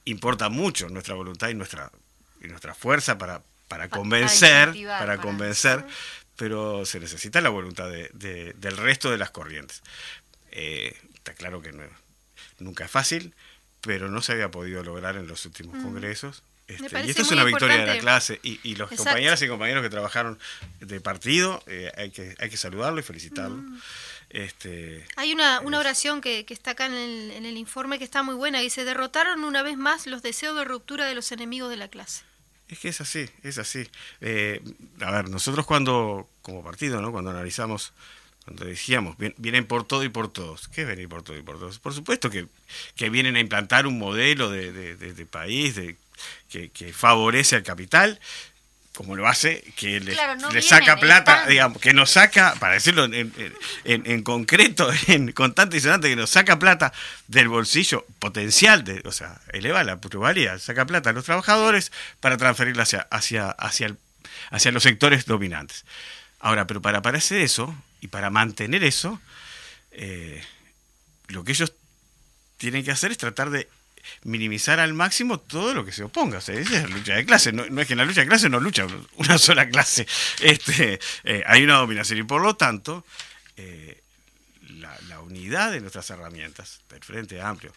importa mucho nuestra voluntad y nuestra, y nuestra fuerza para, para convencer, para, convencer, pero se necesita la voluntad de, del resto de las corrientes. Eh, está claro que nunca es fácil, pero no se había podido lograr en los últimos mm. congresos. Este, y esto es una victoria de la clase. Y, los compañeras y compañeros que trabajaron de partido, eh, hay, que, hay que saludarlo y felicitarlo. Mm. Este,
hay una, una oración que, que, está acá en el, en el informe que está muy buena. y se derrotaron una vez más los deseos de ruptura de los enemigos de la clase.
Es que es así, es así. Eh, a ver, nosotros cuando, como partido, ¿no? cuando analizamos cuando decíamos, vienen por todo y por todos. ¿Qué es venir por todo y por todos? Por supuesto que, que vienen a implantar un modelo de, de, país que, favorece al capital, como lo hace, que le, saca plata, digamos, que nos saca, para decirlo en, en, en concreto, en contante y sonante, que nos saca plata del bolsillo potencial, de, o sea, eleva la plusvalía, saca plata a los trabajadores para transferirla hacia, hacia, hacia, hacia los sectores dominantes. Ahora, pero para parecer eso, y para mantener eso, eh, lo que ellos tienen que hacer es tratar de minimizar al máximo todo lo que se oponga. O sea, esa es la lucha de clase. No, es que en la lucha de clase no lucha una sola clase. Este, eh, hay una dominación y por lo tanto eh, la, unidad de nuestras herramientas, del Frente Amplio,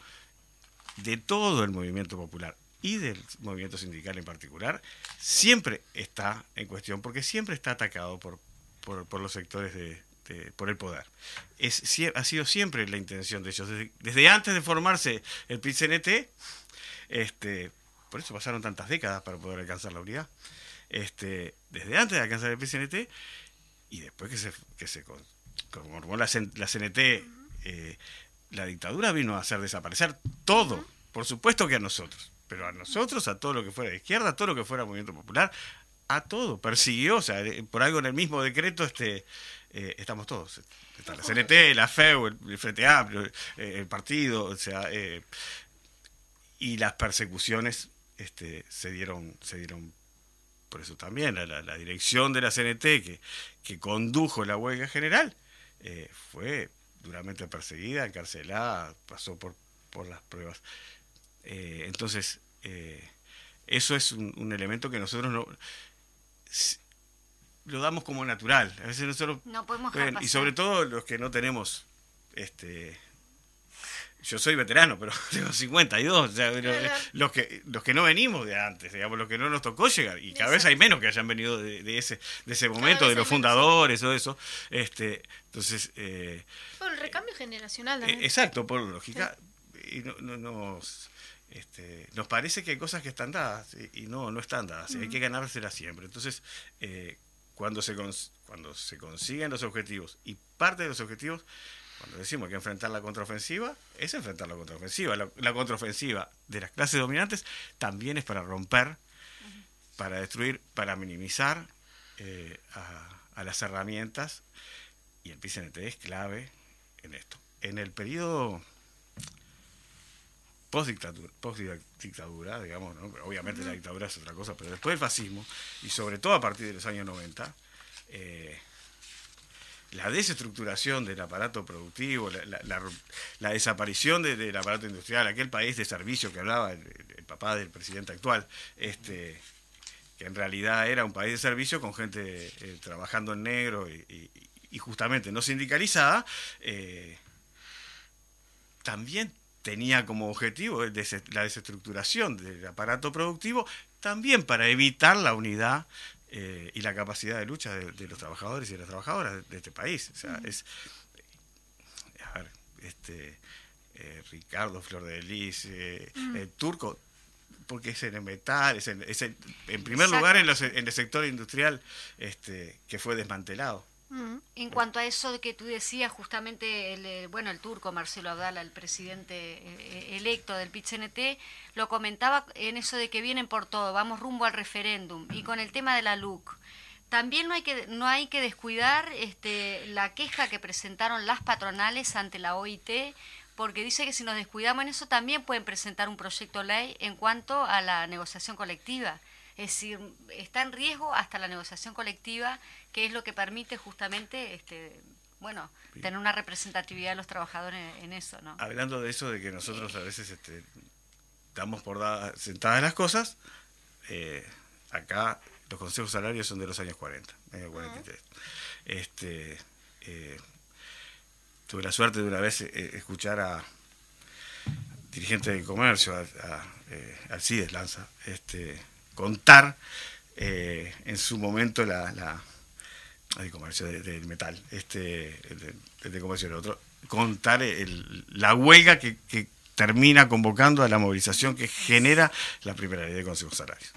de todo el movimiento popular y del movimiento sindical en particular, siempre está en cuestión porque siempre está atacado por, por los sectores de, este, por el poder. Es, ha sido siempre la intención de ellos. Desde, antes de formarse el PCNT, este, por eso pasaron tantas décadas para poder alcanzar la unidad. Este, desde antes de alcanzar el PCNT y después que se, que se conformó la, la CNT, eh, la dictadura vino a hacer desaparecer todo. Por supuesto que a nosotros, pero a nosotros, a todo lo que fuera de izquierda, a todo lo que fuera movimiento popular, a todo, persiguió, o sea, por algo en el mismo decreto este, eh, estamos todos. Está la CNT, la FEU, el, Frente Amplio, eh, el partido, o sea, y las persecuciones este, se dieron, se dieron por eso también, la, dirección de la CNT que, que condujo la huelga general fue duramente perseguida, encarcelada, pasó por, por las pruebas. entonces, eso es un, elemento que nosotros no lo damos como natural. A veces nosotros
no podemos
y sobre todo los que no tenemos este yo soy veterano, pero tengo 52, o sea, los que los que no venimos de antes, digamos, los que no nos tocó llegar y cada vez hay menos que hayan venido de, ese de ese momento, de los fundadores, todo eso, este, entonces
eh, por el recambio generacional.
Eh, exacto, por lógica y no, no, nos este, nos parece que hay cosas que están dadas y, no, no están dadas, hay que ganárselas siempre. Entonces, eh, cuando, se cuando se consiguen los objetivos y parte de los objetivos, cuando decimos que enfrentar la contraofensiva, es enfrentar la contraofensiva. La, contraofensiva de las clases dominantes también es para romper, para destruir, para minimizar eh, a, las herramientas y el PCNT es clave en esto. En el periodo post-dictadura, post -dictadura, digamos, obviamente la dictadura es otra cosa, pero después del fascismo, y sobre todo a partir de los años 90, eh, la desestructuración del aparato productivo, la, desaparición del aparato industrial, aquel país de servicio que hablaba el, papá del presidente actual, este, que en realidad era un país de servicio con gente eh, trabajando en negro y, justamente no sindicalizada, eh, también tenía como objetivo la desestructuración del aparato productivo, también para evitar la unidad eh, y la capacidad de lucha de, los trabajadores y de las trabajadoras de, este país. O sea, es. A ver, este. Eh, Ricardo Flor de Lis, eh, el turco, porque es en el metal, es en, es en, primer lugar en, los, en el sector industrial este, que fue desmantelado.
En cuanto a eso que tú decías, justamente, el, eh, bueno, el turco Marcelo Abdala, el presidente eh, electo del PIT-CNT, lo comentaba en eso de que vienen por todo, vamos rumbo al referéndum, y con el tema de la LUC. También no hay que, no hay que descuidar este, la queja que presentaron las patronales ante la OIT, porque dice que si nos descuidamos en eso también pueden presentar un proyecto ley en cuanto a la negociación colectiva. Es decir, está en riesgo hasta la negociación colectiva, que es lo que permite justamente, este, bueno, tener una representatividad de los trabajadores en, eso, ¿no?
Hablando de eso, de que nosotros a veces este, damos por sentadas las cosas, eh, acá los consejos salarios son de los años 40, años 43. Este, eh, tuve la suerte de una vez eh, escuchar a dirigente de comercio, a, a Alcides Lanza, este, contar en su momento la, la de comercio del metal, este, el de, comercio del otro, contar la huelga que, termina convocando a la movilización que genera la primera ley de consejos salarios.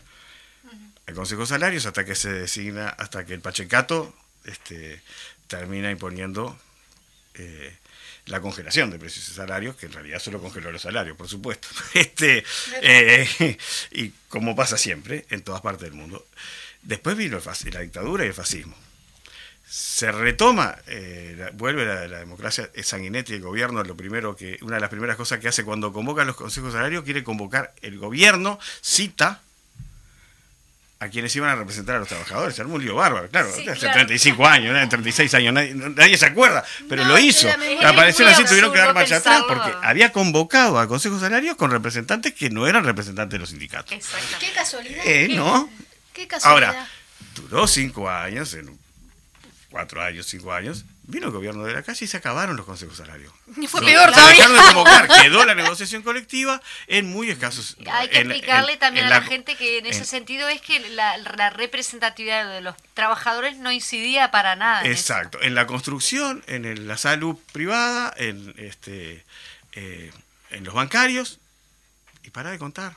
El consejo salarios hasta que se designa, hasta que el Pachecato este, termina imponiendo eh, la congelación de precios y salarios, que en realidad solo congeló los salarios, por supuesto. Este, eh, y como pasa siempre en todas partes del mundo. Después vino la dictadura y el fascismo. Se retoma, eh, vuelve la, la, democracia Sanguinetti, el gobierno, lo primero que, una de las primeras cosas que hace cuando convoca los consejos salarios, quiere convocar el gobierno, cita a quienes iban a representar a los trabajadores. Era un lío bárbaro, claro, hace 35 años, 36 años, nadie, se acuerda, pero lo hizo. Apareció así, tuvieron que dar marcha atrás porque había convocado a consejos salarios con representantes que no eran representantes de los sindicatos.
Qué casualidad.
Eh,
¿No?
Qué casualidad. Ahora, duró cinco años, en cuatro años, cinco años, Vino el gobierno de la calle y se acabaron los consejos salarios.
Y fue peor todavía.
de convocar, quedó la negociación colectiva en muy escasos.
Hay que explicarle también a la, gente que en ese sentido es que la, representatividad de los trabajadores no incidía para nada.
Exacto. En, la construcción, en la salud privada, en, este, eh, en los bancarios, y para de contar.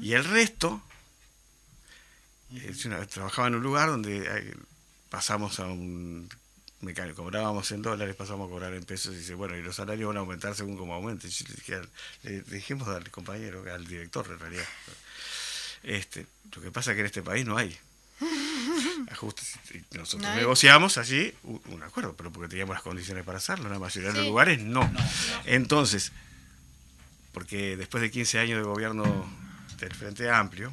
Y el resto, eh, trabajaba en un lugar donde eh, pasamos a un mecánico, cobrábamos en dólares, pasamos a cobrar en pesos y dice, bueno, y los salarios van a aumentar según como aumente. le, dijimos al compañero, al director en realidad. Este, lo que pasa es que en este país no hay ajustes. y Nosotros negociamos allí un, acuerdo, pero porque teníamos las condiciones para hacerlo. En la mayoría de los lugares no. Entonces, porque después de 15 años de gobierno del Frente Amplio,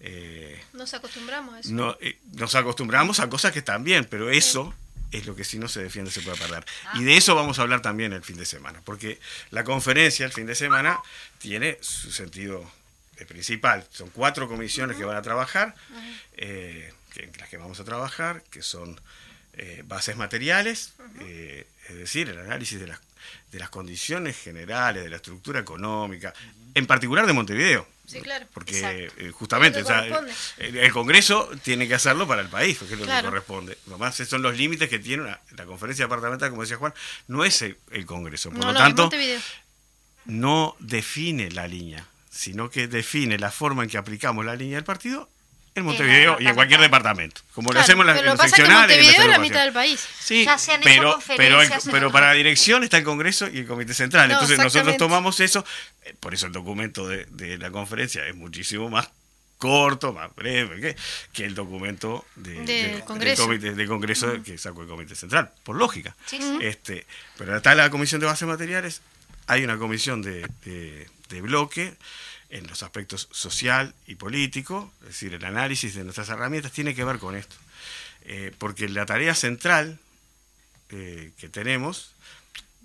eh,
Nos acostumbramos a eso.
no, eh, nos acostumbramos a cosas que están bien, pero eso es lo que si no se defiende se puede perder. Y de eso vamos a hablar también el fin de semana, porque la conferencia el fin de semana tiene su sentido eh, principal. Son cuatro comisiones que van a trabajar, eh, que, en las que vamos a trabajar, que son eh, bases materiales, eh, es decir, el análisis de las, de las condiciones generales, de la estructura económica, en particular de Montevideo.
Sí, claro.
Porque
Exacto.
eh, justamente o sea, el, el Congreso tiene que hacerlo para el país, porque es lo
Claro.
que corresponde. Nomás esos son los límites que tiene una- la conferencia departamental, como decía Juan, no es el, el Congreso. Por
no,
lo
no,
tanto, no define la línea, sino que define la forma en que aplicamos la línea del partido en Montevideo y en cualquier departamento. Como lo hacemos en la-
pero
en
lo
los
que pasa es que
seccionales. en las
Montevideo es la mitad del país.
Sí,
Ya se han hecho
pero, pero, el- para la dirección está el Congreso y el Comité Central.
No,
Entonces nosotros tomamos eso, eh, por eso el documento de, de la conferencia es muchísimo más corto, más breve que, que el documento de-
Del
de-
Congreso.
del comité, del Congreso que sacó el Comité Central, por lógica.
Sí, sí.
Este, pero está la Comisión de Bases Materiales, hay una comisión de, de- de bloque en los aspectos social y político, es decir, el análisis de nuestras herramientas tiene que ver con esto. Eh, porque la tarea central eh, que tenemos,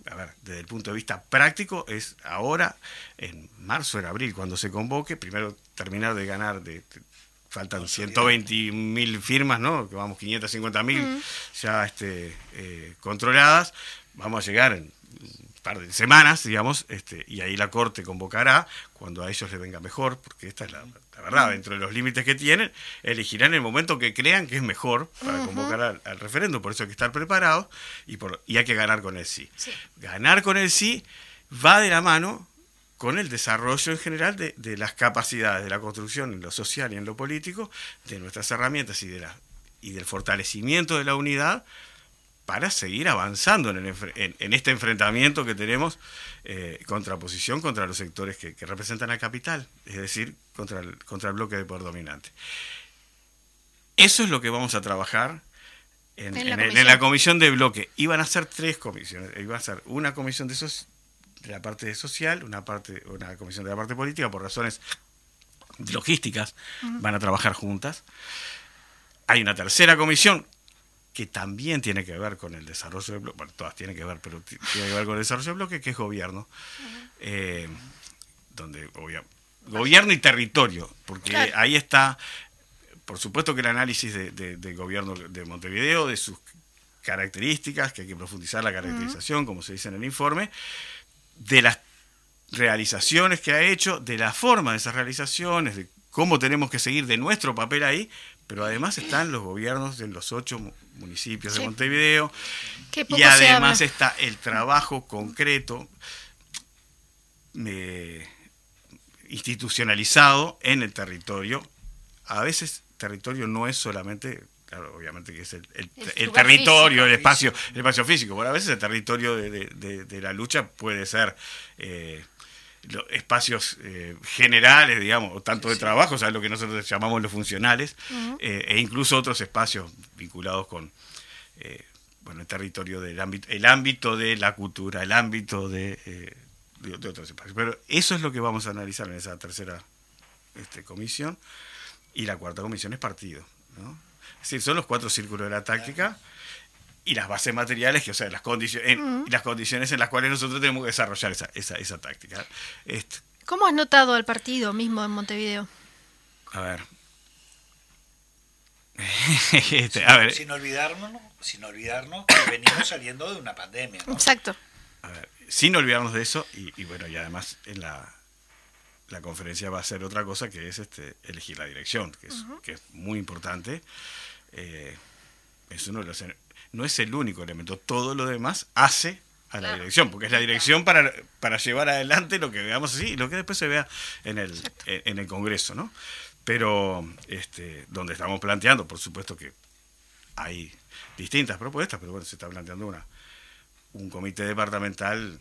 a ver, desde el punto de vista práctico, es ahora, en marzo, en abril, cuando se convoque, primero terminar de ganar, de, de- faltan 120 mil firmas, ¿no? Que vamos 550 mil ya este, eh, controladas, vamos a llegar en par de semanas, digamos, este, y ahí la Corte convocará cuando a ellos les venga mejor, porque esta es la, la verdad, dentro de los límites que tienen, elegirán el momento que crean que es mejor para convocar al, al referéndum, por eso hay que estar preparados y, por, y hay que ganar con el sí.
Sí.
Ganar con el sí va de la mano con el desarrollo en general de, de las capacidades de la construcción en lo social y en lo político, de nuestras herramientas y, de la, y del fortalecimiento de la unidad para seguir avanzando en, el en- en este enfrentamiento que tenemos, eh, contraposición contra los sectores que, que representan al capital, es decir, contra el, contra el bloque de poder dominante. Eso es lo que vamos a trabajar en,
En la
en el- en
comisión.
la comisión de bloque. Iban a ser tres comisiones. Iba a ser una comisión de, la parte social, una parte, una comisión de la parte política, por razones logísticas, van a trabajar juntas. Hay una tercera comisión que también tiene que ver con el desarrollo del bloque, bueno, todas tienen que ver, pero ti- tiene que ver con el desarrollo del bloque, que es gobierno, eh, donde obvia- gobierno y territorio, porque
Claro.
ahí está, por supuesto que el análisis de- de- del gobierno de Montevideo, de sus características, que hay que profundizar la caracterización, como se dice en el informe, de las realizaciones que ha hecho, de la forma de esas realizaciones, de cómo tenemos que seguir de nuestro papel ahí, pero además están los gobiernos de los ocho mu- municipios
Sí.
de Montevideo y además está el trabajo concreto eh, institucionalizado en el territorio. A veces territorio no es solamente, claro, obviamente que es el, el-
El
el
lugar
territorio,
físico.
el espacio, el espacio físico. Bueno, a veces el territorio de, de- de- de la lucha puede ser eh, lo- espacios eh, generales, digamos, o tanto de trabajo, o sea, lo que nosotros llamamos los funcionales, eh, e incluso otros espacios vinculados con eh, bueno, el territorio del ámbito, el ámbito de la cultura, el ámbito de, eh, de- de otros espacios. Pero eso es lo que vamos a analizar en esa tercera este, comisión. Y la cuarta comisión es partido. ¿no? Es decir, son los cuatro círculos de la táctica y las bases materiales, que, o sea, las condiciones, en- las condiciones en las cuales nosotros tenemos que desarrollar esa, esa, esa táctica. Este,
¿Cómo has notado al partido mismo en Montevideo?
a ver. Este, a ver,
Sin olvidarnos, sin olvidarnos que venimos saliendo de una pandemia. ¿no?
Exacto.
A ver, sin olvidarnos de eso, y, y bueno, y además en la, la conferencia va a ser otra cosa que es este elegir la dirección, que es, que es muy importante. Eh, es uno de los, no es el único elemento, todo lo demás hace a la
Claro.
dirección, porque es la dirección para, para llevar adelante lo que veamos así y lo que después se vea en el, en, el Congreso, ¿no? Pero este, donde estamos planteando, por supuesto que hay distintas propuestas, pero bueno, se está planteando una, un comité departamental,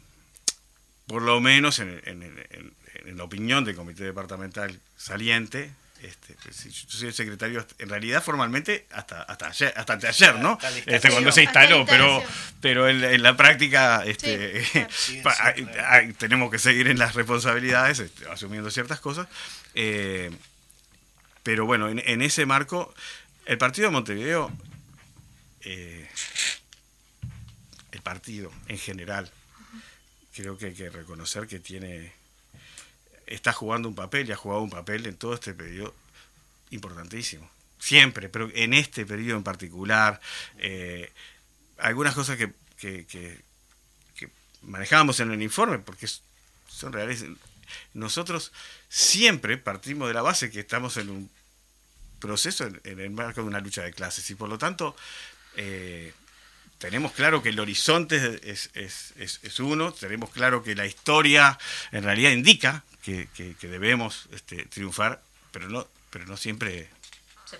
por lo menos en, en- en- en- en la opinión del comité departamental saliente, Este, pues, yo soy el secretario, en realidad formalmente hasta hasta ayer, hasta ayer ¿no?
Hasta
Este, cuando se instaló, pero pero en, en la práctica este,
Sí, claro.
Sí,
pa-
sí,
hay-
claro.
hay- tenemos que seguir en las responsabilidades, este, asumiendo ciertas cosas. eh, pero bueno, en, en ese marco, el partido de Montevideo, eh, el partido en general, creo que hay que reconocer que tiene está jugando un papel y ha jugado un papel en todo este periodo importantísimo. Siempre, pero en este periodo en particular, eh, algunas cosas que, que, que- que manejábamos en el informe, porque son reales, nosotros siempre partimos de la base que estamos en un proceso en, en el marco de una lucha de clases y por lo tanto eh, tenemos claro que el horizonte es, es- es- es uno, tenemos claro que la historia en realidad indica que, que- que debemos este, triunfar, pero no, pero no siempre.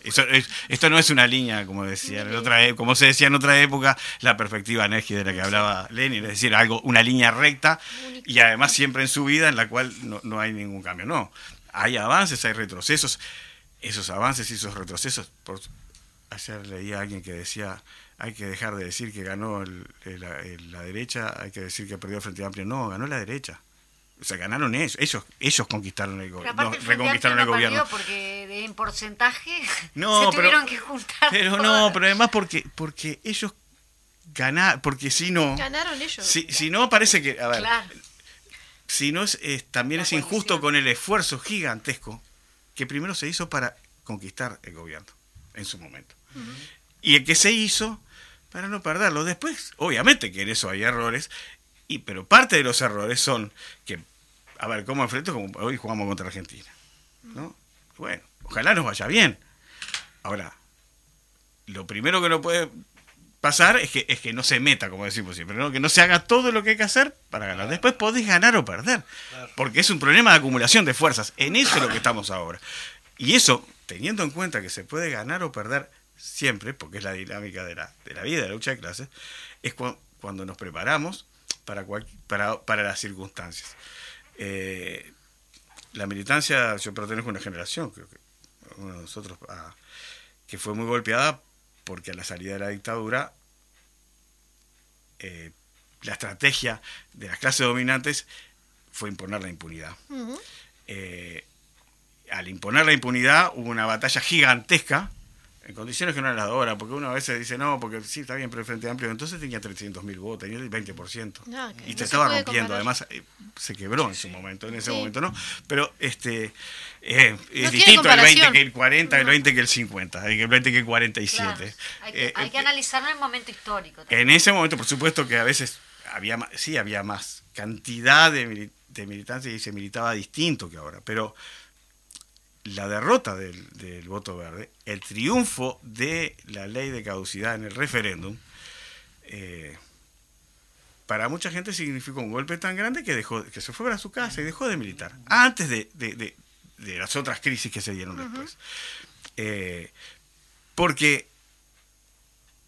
Eso es- esto no es una línea, como decía en otra, e- como se decía en otra época, la perspectiva Neji de la que hablaba Lenin, es decir, algo, una línea recta y además siempre en su vida en la cual no, no hay ningún cambio. No, hay avances, hay retrocesos. Esos avances y esos retrocesos, por, Ayer leí a alguien que decía, hay que dejar de decir que ganó el- el- el- la derecha, hay que decir que perdió el Frente Amplio. No, ganó la derecha. O sea, ganaron ellos. Ellos, ellos conquistaron el gobierno.
Frente
reconquistaron el
no
gobierno.
perdió porque de- en porcentaje
No,
se
pero-
tuvieron que juntar.
Pero no, pero además porque, porque ellos ganaron, porque si no,
Ganaron ellos.
si, si no parece que, a ver,
Claro.
si no es, es- también
La
es injusto con el esfuerzo gigantesco que primero se hizo para conquistar el gobierno en su momento. Y el que se hizo para no perderlo. Después, obviamente que en eso hay errores, y pero parte de los errores son que, a ver, ¿cómo enfrento? Como hoy jugamos contra Argentina. ¿no? Bueno, ojalá nos vaya bien. Ahora, lo primero que no puede pasar es que, es que no se meta, como decimos siempre, ¿no? que no se haga todo lo que hay que hacer para ganar. Después podés ganar o perder,
Claro.
porque es un problema de acumulación de fuerzas. En eso es lo que estamos ahora. Y eso, teniendo en cuenta que se puede ganar o perder siempre, porque es la dinámica de la, de la vida, de la lucha de clases, es cua- cuando nos preparamos para, cual- para, para las circunstancias. Eh, la militancia, yo pertenezco a una generación, creo que uno de nosotros, ah, que fue muy golpeada porque a la salida de la dictadura eh, la estrategia de las clases dominantes fue imponer la impunidad. Eh, al imponer la impunidad hubo una batalla gigantesca en condiciones que no eran las ahora, porque uno a veces dice, no, porque sí, está bien, pero el Frente Amplio entonces tenía 300.000 votos, tenía el 20%.
No,
y
no
te estaba rompiendo,
comparar.
además eh, se quebró en su momento, en ese
Sí.
momento no. Pero este eh, es distinto el 20
comparación.
que el 40, el 20 que el 50, el 20 que el 47.
Claro. Hay, que,
Eh,
hay que analizarlo en el momento histórico. también.
en ese momento, por supuesto que a veces había más, sí había más cantidad de, de militancia y se militaba distinto que ahora, pero la derrota del, del voto verde, el triunfo de la ley de caducidad en el referéndum, eh, para mucha gente significó un golpe tan grande que dejó que se fue para su casa y dejó de militar antes de, de- de- de las otras crisis que se dieron después. Eh, porque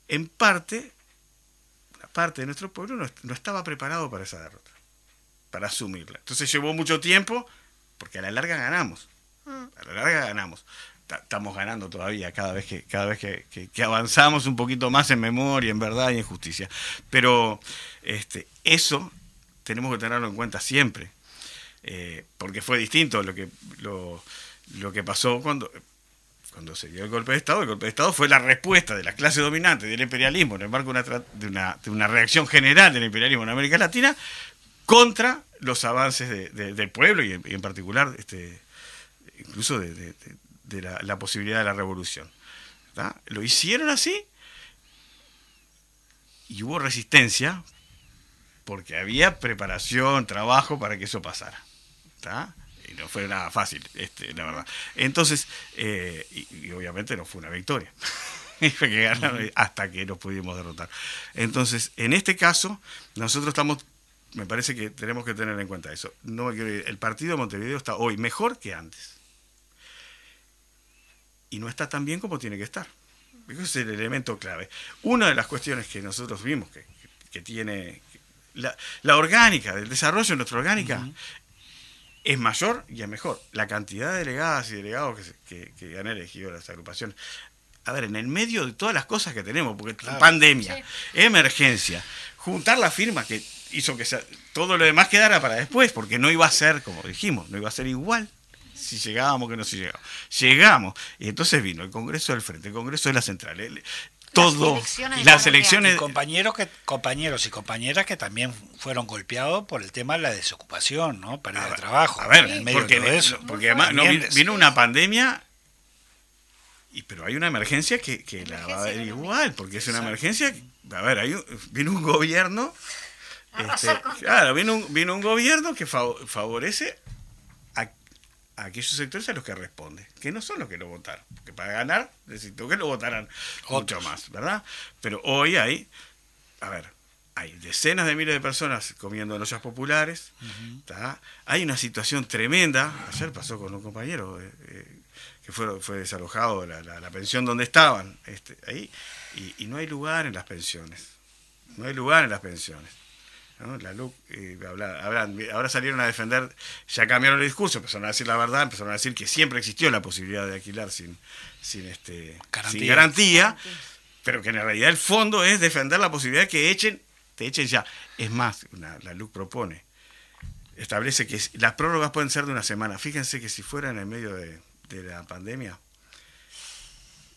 en parte una parte de nuestro pueblo no, est- no estaba preparado para esa derrota, para asumirla. Entonces llevó mucho tiempo, porque a la larga ganamos. A la larga ganamos. Ta- Estamos ganando todavía cada vez que cada vez que, avanzamos un poquito más en memoria, en verdad y en justicia. Pero este, eso tenemos que tenerlo en cuenta siempre, eh, porque fue distinto lo que lo, lo que pasó cuando cuando se dio el golpe de Estado, el golpe de Estado fue la respuesta de la clase dominante del imperialismo en el marco de una, de una, de una reacción general del imperialismo en América Latina contra los avances de- de- del pueblo y en, y en particular este, incluso de, de- de- de la, la posibilidad de la revolución. ¿tá? Lo hicieron así y hubo resistencia porque había preparación, trabajo para que eso pasara. ¿tá? Y no fue nada fácil, este, la verdad. Entonces, eh, y, y obviamente no fue una victoria. Que ganaron hasta que nos pudimos derrotar. Entonces, en este caso, nosotros estamos, me parece que tenemos que tener en cuenta eso. No me quiero ir. El partido de Montevideo está hoy mejor que antes. Y no está tan bien como tiene que estar. Ese es el elemento clave. Una de las cuestiones que nosotros vimos que, que tiene la, la orgánica, el desarrollo de nuestra orgánica, es mayor y es mejor. La cantidad de delegadas y delegados que, que, han elegido las agrupaciones. A ver, en el medio de todas las cosas que tenemos, porque pandemia, emergencia, juntar la firma que hizo que todo lo demás quedara para después, porque no iba a ser, como dijimos, no iba a ser igual si llegábamos que no si llegábamos. Llegamos, y entonces vino el Congreso del Frente, el Congreso de la Central, todo, las elecciones,
Y compañeros que compañeros y compañeras que también fueron golpeados por el tema de la desocupación, ¿no? Pérdida de trabajo.
A ver, porque, eso. porque además vino una pandemia y, pero hay una emergencia que, que la va a ver igual, porque es una emergencia. A ver, hay vino un gobierno. Este, claro, vino un, vino un gobierno que favorece a aquellos sectores a los que responde, que no son los que lo votaron. Que para ganar necesito que lo votaran mucho más, ¿verdad? Pero hoy hay, a ver, hay decenas de miles de personas comiendo en ollas populares, hay una situación tremenda, ayer pasó con un compañero eh, eh, que fue, fue desalojado la, la, pensión donde estaban, este, ahí, y no hay lugar en las pensiones, no hay lugar en las pensiones. La LUC, eh, ahora salieron a defender, ya cambiaron el discurso, empezaron a decir la verdad, empezaron a decir que siempre existió la posibilidad de alquilar sin, sin, este, garantía. garantía, pero que en realidad el fondo es defender la posibilidad de que echen, te echen ya. Es más, la LUC propone, establece que las prórrogas pueden ser de una semana. Fíjense que si fuera en el medio de, la pandemia,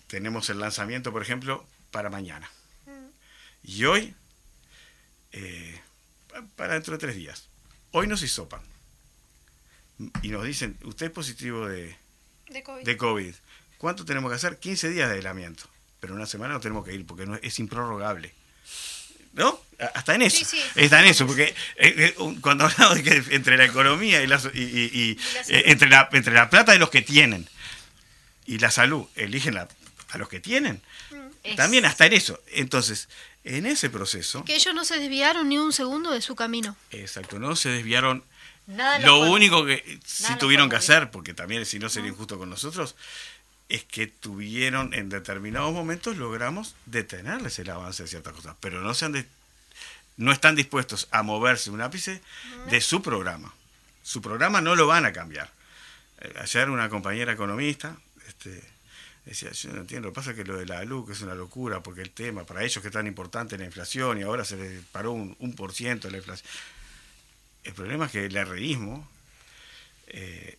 tenemos el lanzamiento, por ejemplo, para mañana. Mm. Y hoy... Eh, para dentro de tres días. Hoy nos hisopan. Y nos dicen, usted es positivo de, de, COVID. ¿Cuánto tenemos que hacer? 15 días de aislamiento. Pero una semana no tenemos que ir porque no, es improrrogable. ¿No? Hasta en eso. Está en eso, porque eh, eh, cuando hablamos de que entre la economía y, la, y, eh, entre, la, entre la plata de los que tienen y la salud, eligen a los que tienen. Mm. También hasta en eso. Entonces, en ese proceso...
Que ellos no se desviaron ni un segundo de su camino.
Exacto, no se desviaron. lo único que sí tuvieron que hacer, porque también si no sería injusto con nosotros, es que tuvieron en determinados momentos logramos detenerles el avance de ciertas cosas, pero no se han no están dispuestos a moverse un ápice de su programa. Su programa no lo van a cambiar. Eh, ayer una compañera economista, este, Decía, yo no entiendo, lo que pasa es que lo de la luz es una locura, porque el tema, para ellos que es tan importante la inflación y ahora se les paró un, por ciento de la inflación. El problema es que el herreísmo eh,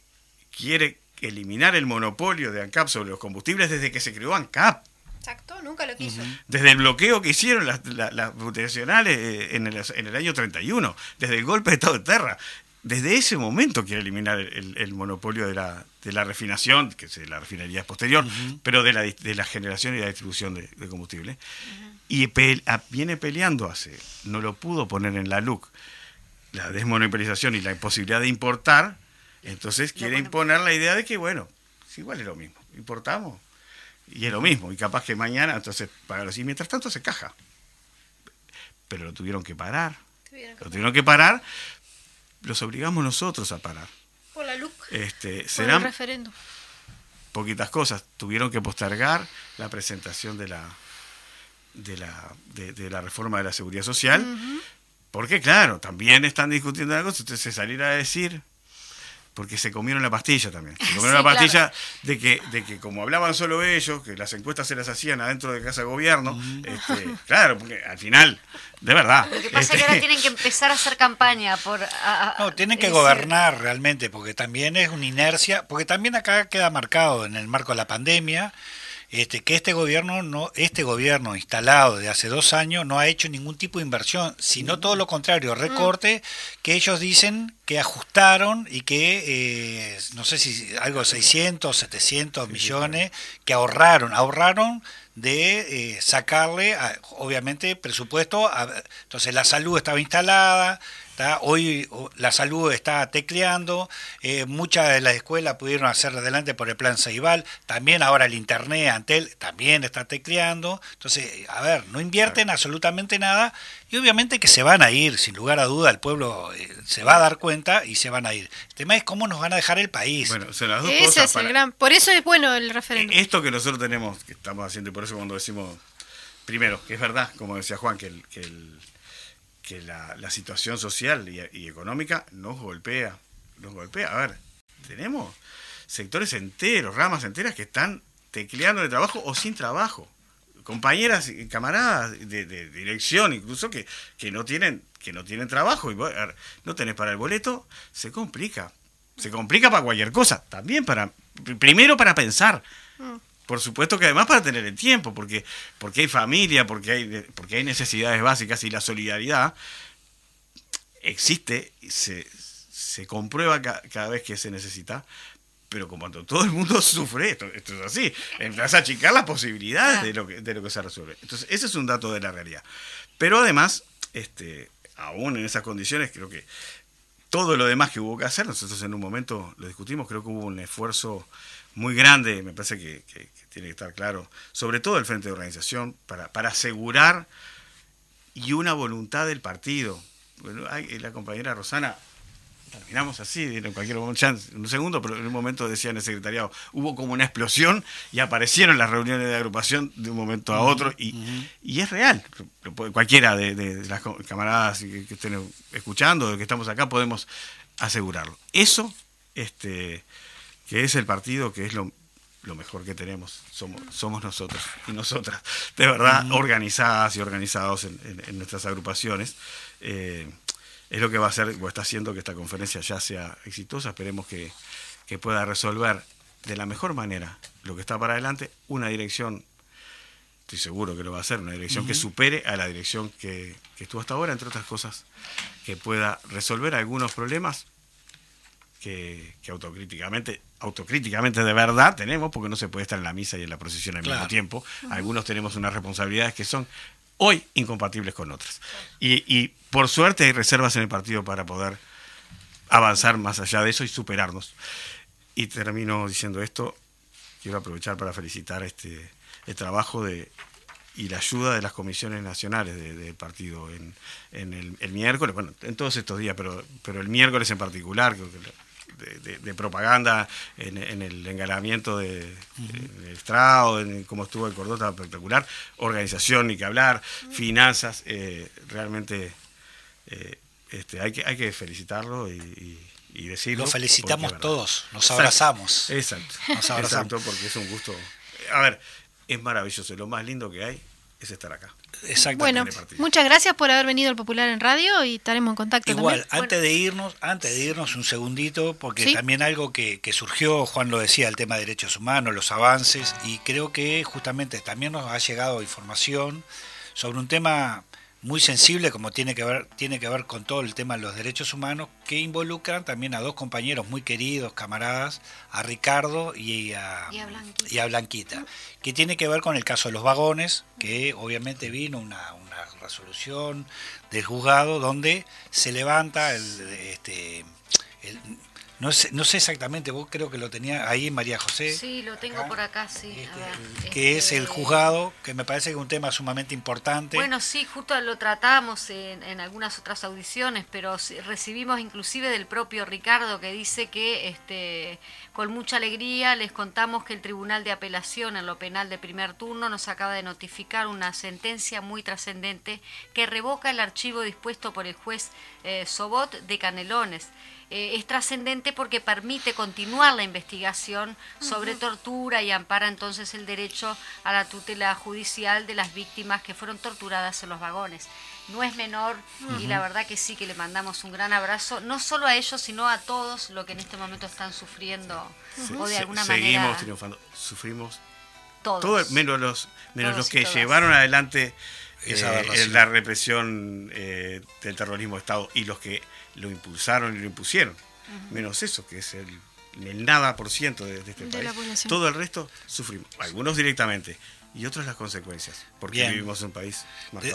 quiere eliminar el monopolio de ANCAP sobre los combustibles desde que se creó ANCAP.
Exacto, nunca lo quiso.
Desde el bloqueo que hicieron las, las, multinacionales eh, en el, en el año 31, desde el golpe de Estado de Terra desde ese momento quiere eliminar el, monopolio de la, de la, refinación, que es la refinería posterior, pero de la, de la generación y la distribución de, combustible. Y viene peleando hace, no lo pudo poner en la LUC, la desmonopolización y la imposibilidad de importar, entonces quiere imponer la idea de que, bueno, igual es lo mismo, importamos y es lo mismo, y capaz que mañana, entonces, pagarlo así, mientras tanto se caja. Pero lo tuvieron que parar. lo tuvieron que parar los obligamos nosotros a parar.
Por la luz.
Este, serán referendo. poquitas cosas. Tuvieron que postergar la presentación de la de la, de, la reforma de la seguridad social. Porque, claro, también están discutiendo cosa. Entonces, salir a decir porque se comieron la pastilla también. Se comieron la pastilla de que, de que como hablaban solo ellos, que las encuestas se las hacían adentro de casa de gobierno, este, claro, porque al final, de verdad.
Lo que pasa es que ahora este, tienen que empezar a hacer campaña por...
no, tienen que gobernar realmente, porque también es una inercia, porque también acá queda marcado en el marco de la pandemia, este, que este gobierno no este gobierno instalado de hace dos años no ha hecho ningún tipo de inversión sino todo lo contrario recorte que ellos dicen que ajustaron y que eh, no sé si algo 600 700 millones que ahorraron ahorraron de eh, sacarle obviamente presupuesto entonces la salud estaba instalada Hoy la salud está tecleando, eh, muchas de las escuelas pudieron hacer adelante por el plan Ceibal, también ahora el Internet, Antel, también está tecleando. Entonces, a ver, no invierten absolutamente nada y obviamente que se van a ir, sin lugar a duda, el pueblo eh, se va a dar cuenta y se van a ir. El tema es cómo nos van a dejar el país.
Bueno, las dos Ese es el gran... Por eso es bueno el referéndum.
Esto que nosotros tenemos, que estamos haciendo, y por eso cuando decimos, primero, que es verdad, como decía Juan, que el, que el que la, situación social y, económica nos golpea, nos golpea. A ver, tenemos sectores enteros, ramas enteras que están tecleando de trabajo o sin trabajo. Compañeras y camaradas de, dirección incluso que, que, no tienen, que no tienen trabajo y no tenés para el boleto, se complica. Se complica para cualquier cosa. También para, primero para pensar. Por supuesto que además para tener el tiempo, porque, porque hay familia, porque hay, porque hay necesidades básicas y la solidaridad existe, se, se comprueba cada vez que se necesita, pero como todo el mundo sufre, esto, esto es así, empieza a achicar las posibilidades de lo, que, de lo que se resuelve. Entonces, ese es un dato de la realidad. Pero además, este, aún en esas condiciones, creo que todo lo demás que hubo que hacer, nosotros en un momento lo discutimos, creo que hubo un esfuerzo muy grande, me parece que, tiene que estar claro, sobre todo el frente de organización, para, para asegurar y una voluntad del partido. Bueno, hay, la compañera Rosana terminamos así, en cualquier momento, un segundo, pero en un momento decía en el secretariado, hubo como una explosión y aparecieron las reuniones de agrupación de un momento a otro y, y es real. Cualquiera de, las camaradas que, estén escuchando, de que estamos acá, podemos asegurarlo. Eso, este, que es el partido, que es lo, lo mejor que tenemos, somos, somos nosotros y nosotras, de verdad, organizadas y organizados en, nuestras agrupaciones. Eh, es lo que va a hacer o está haciendo que esta conferencia ya sea exitosa. Esperemos que, pueda resolver de la mejor manera lo que está para adelante, una dirección, estoy seguro que lo va a hacer, una dirección que supere a la dirección que, estuvo hasta ahora, entre otras cosas, que pueda resolver algunos problemas que, autocríticamente, autocríticamente de verdad tenemos, porque no se puede estar en la misa y en la procesión al mismo tiempo. Algunos tenemos unas responsabilidades que son hoy incompatibles con otras. Y, por suerte hay reservas en el partido para poder avanzar más allá de eso y superarnos. Y termino diciendo esto, quiero aprovechar para felicitar este el trabajo de y la ayuda de las comisiones nacionales del partido en, el, miércoles, bueno, en todos estos días, pero, pero el miércoles en particular, creo que de, propaganda en, el engalamiento de, Estrado, en cómo estuvo el Cordón, espectacular. Organización, ni que hablar, finanzas, eh, realmente eh, este, hay, que, hay que felicitarlo y, decirlo.
Lo felicitamos todos, nos abrazamos.
Exacto, nos abrazamos. Exacto, porque es un gusto. A ver, es maravilloso, lo más lindo que hay es estar acá.
Bueno, muchas gracias por haber venido al Popular en Radio y estaremos en contacto.
Igual, antes de irnos, antes de irnos un segundito, porque también algo que, que, surgió, Juan lo decía, el tema de derechos humanos, los avances, y creo que justamente también nos ha llegado información sobre un tema muy sensible como tiene que ver tiene que ver con todo el tema de los derechos humanos que involucran también a dos compañeros muy queridos camaradas a Ricardo y a, y a, Blanquita. que tiene que ver con el caso de los vagones que obviamente vino una, una resolución del juzgado donde se levanta el, este, el no sé, no sé exactamente, vos creo que lo tenía ahí María José.
Sí, lo tengo por acá, sí.
Este, que es el este, juzgado, que me parece que es un tema sumamente importante.
Bueno, sí, justo lo tratamos en, en algunas otras audiciones, pero recibimos inclusive del propio Ricardo que dice que este, con mucha alegría les contamos que el Tribunal de Apelación en lo penal de primer turno nos acaba de notificar una sentencia muy trascendente que revoca el archivo dispuesto por el juez eh, Sobot de Canelones. Eh, es trascendente porque permite continuar la investigación sobre tortura y ampara entonces el derecho a la tutela judicial de las víctimas que fueron torturadas en los vagones. No es menor y la verdad que sí que le mandamos un gran abrazo, no solo a ellos, sino a todos los que en este momento están sufriendo o de alguna
manera...
Seguimos
triunfando, sufrimos todos. menos los, menos los que llevaron adelante eh, la represión eh, del terrorismo de Estado y los que lo impulsaron y lo impusieron. Menos eso, que es el, el nada por ciento de, este país. Todo el resto sufrimos, algunos directamente. Y otros las consecuencias, porque vivimos en un país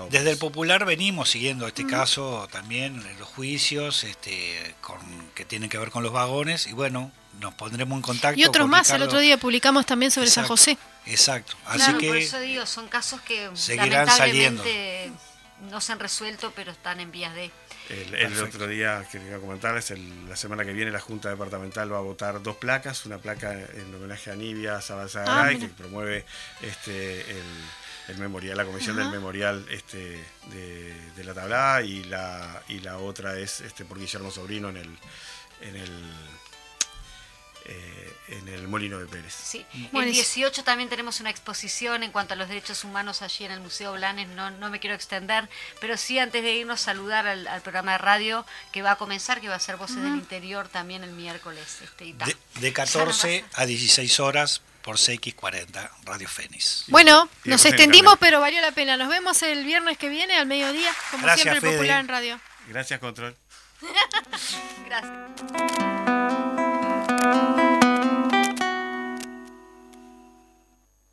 Desde el popular venimos siguiendo este caso también, los juicios este, con, que tienen que ver con los vagones, y bueno, nos pondremos en contacto.
Y otros más, el otro día publicamos también sobre San José.
Exacto, así que...
Por eso digo, son casos que seguirán saliendo. no se han resuelto, pero están en vías de...
El, otro día quería comentarles, la semana que viene la Junta Departamental va a votar dos placas, una placa en homenaje a Nibia Sabazagaray, ah, que promueve este, el, memorial, la comisión del memorial este, de, la tabla y la, y la otra es este, por Guillermo Sobrino en el, en el eh, en el Molino de Pérez.
Sí.
Buenísimo.
El 18 también tenemos una exposición en cuanto a los derechos humanos allí en el Museo Blanes. No, no me quiero extender, pero sí antes de irnos saludar al, al programa de radio que va a comenzar, que va a ser Voces del Interior también el miércoles. Este, y.
De, de 14 a 16 horas por CX40, Radio Fénix.
Bueno, nos extendimos, pero valió la pena. Nos vemos el viernes que viene al mediodía, como
Gracias,
siempre,
Fede.
popular en radio.
Gracias, Control.
Gracias.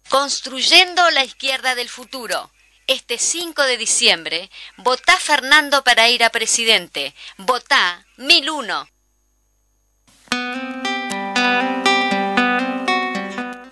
Construyendo la izquierda del futuro. Este 5 de diciembre, votá Fernando para ir a presidente. Votá 1001.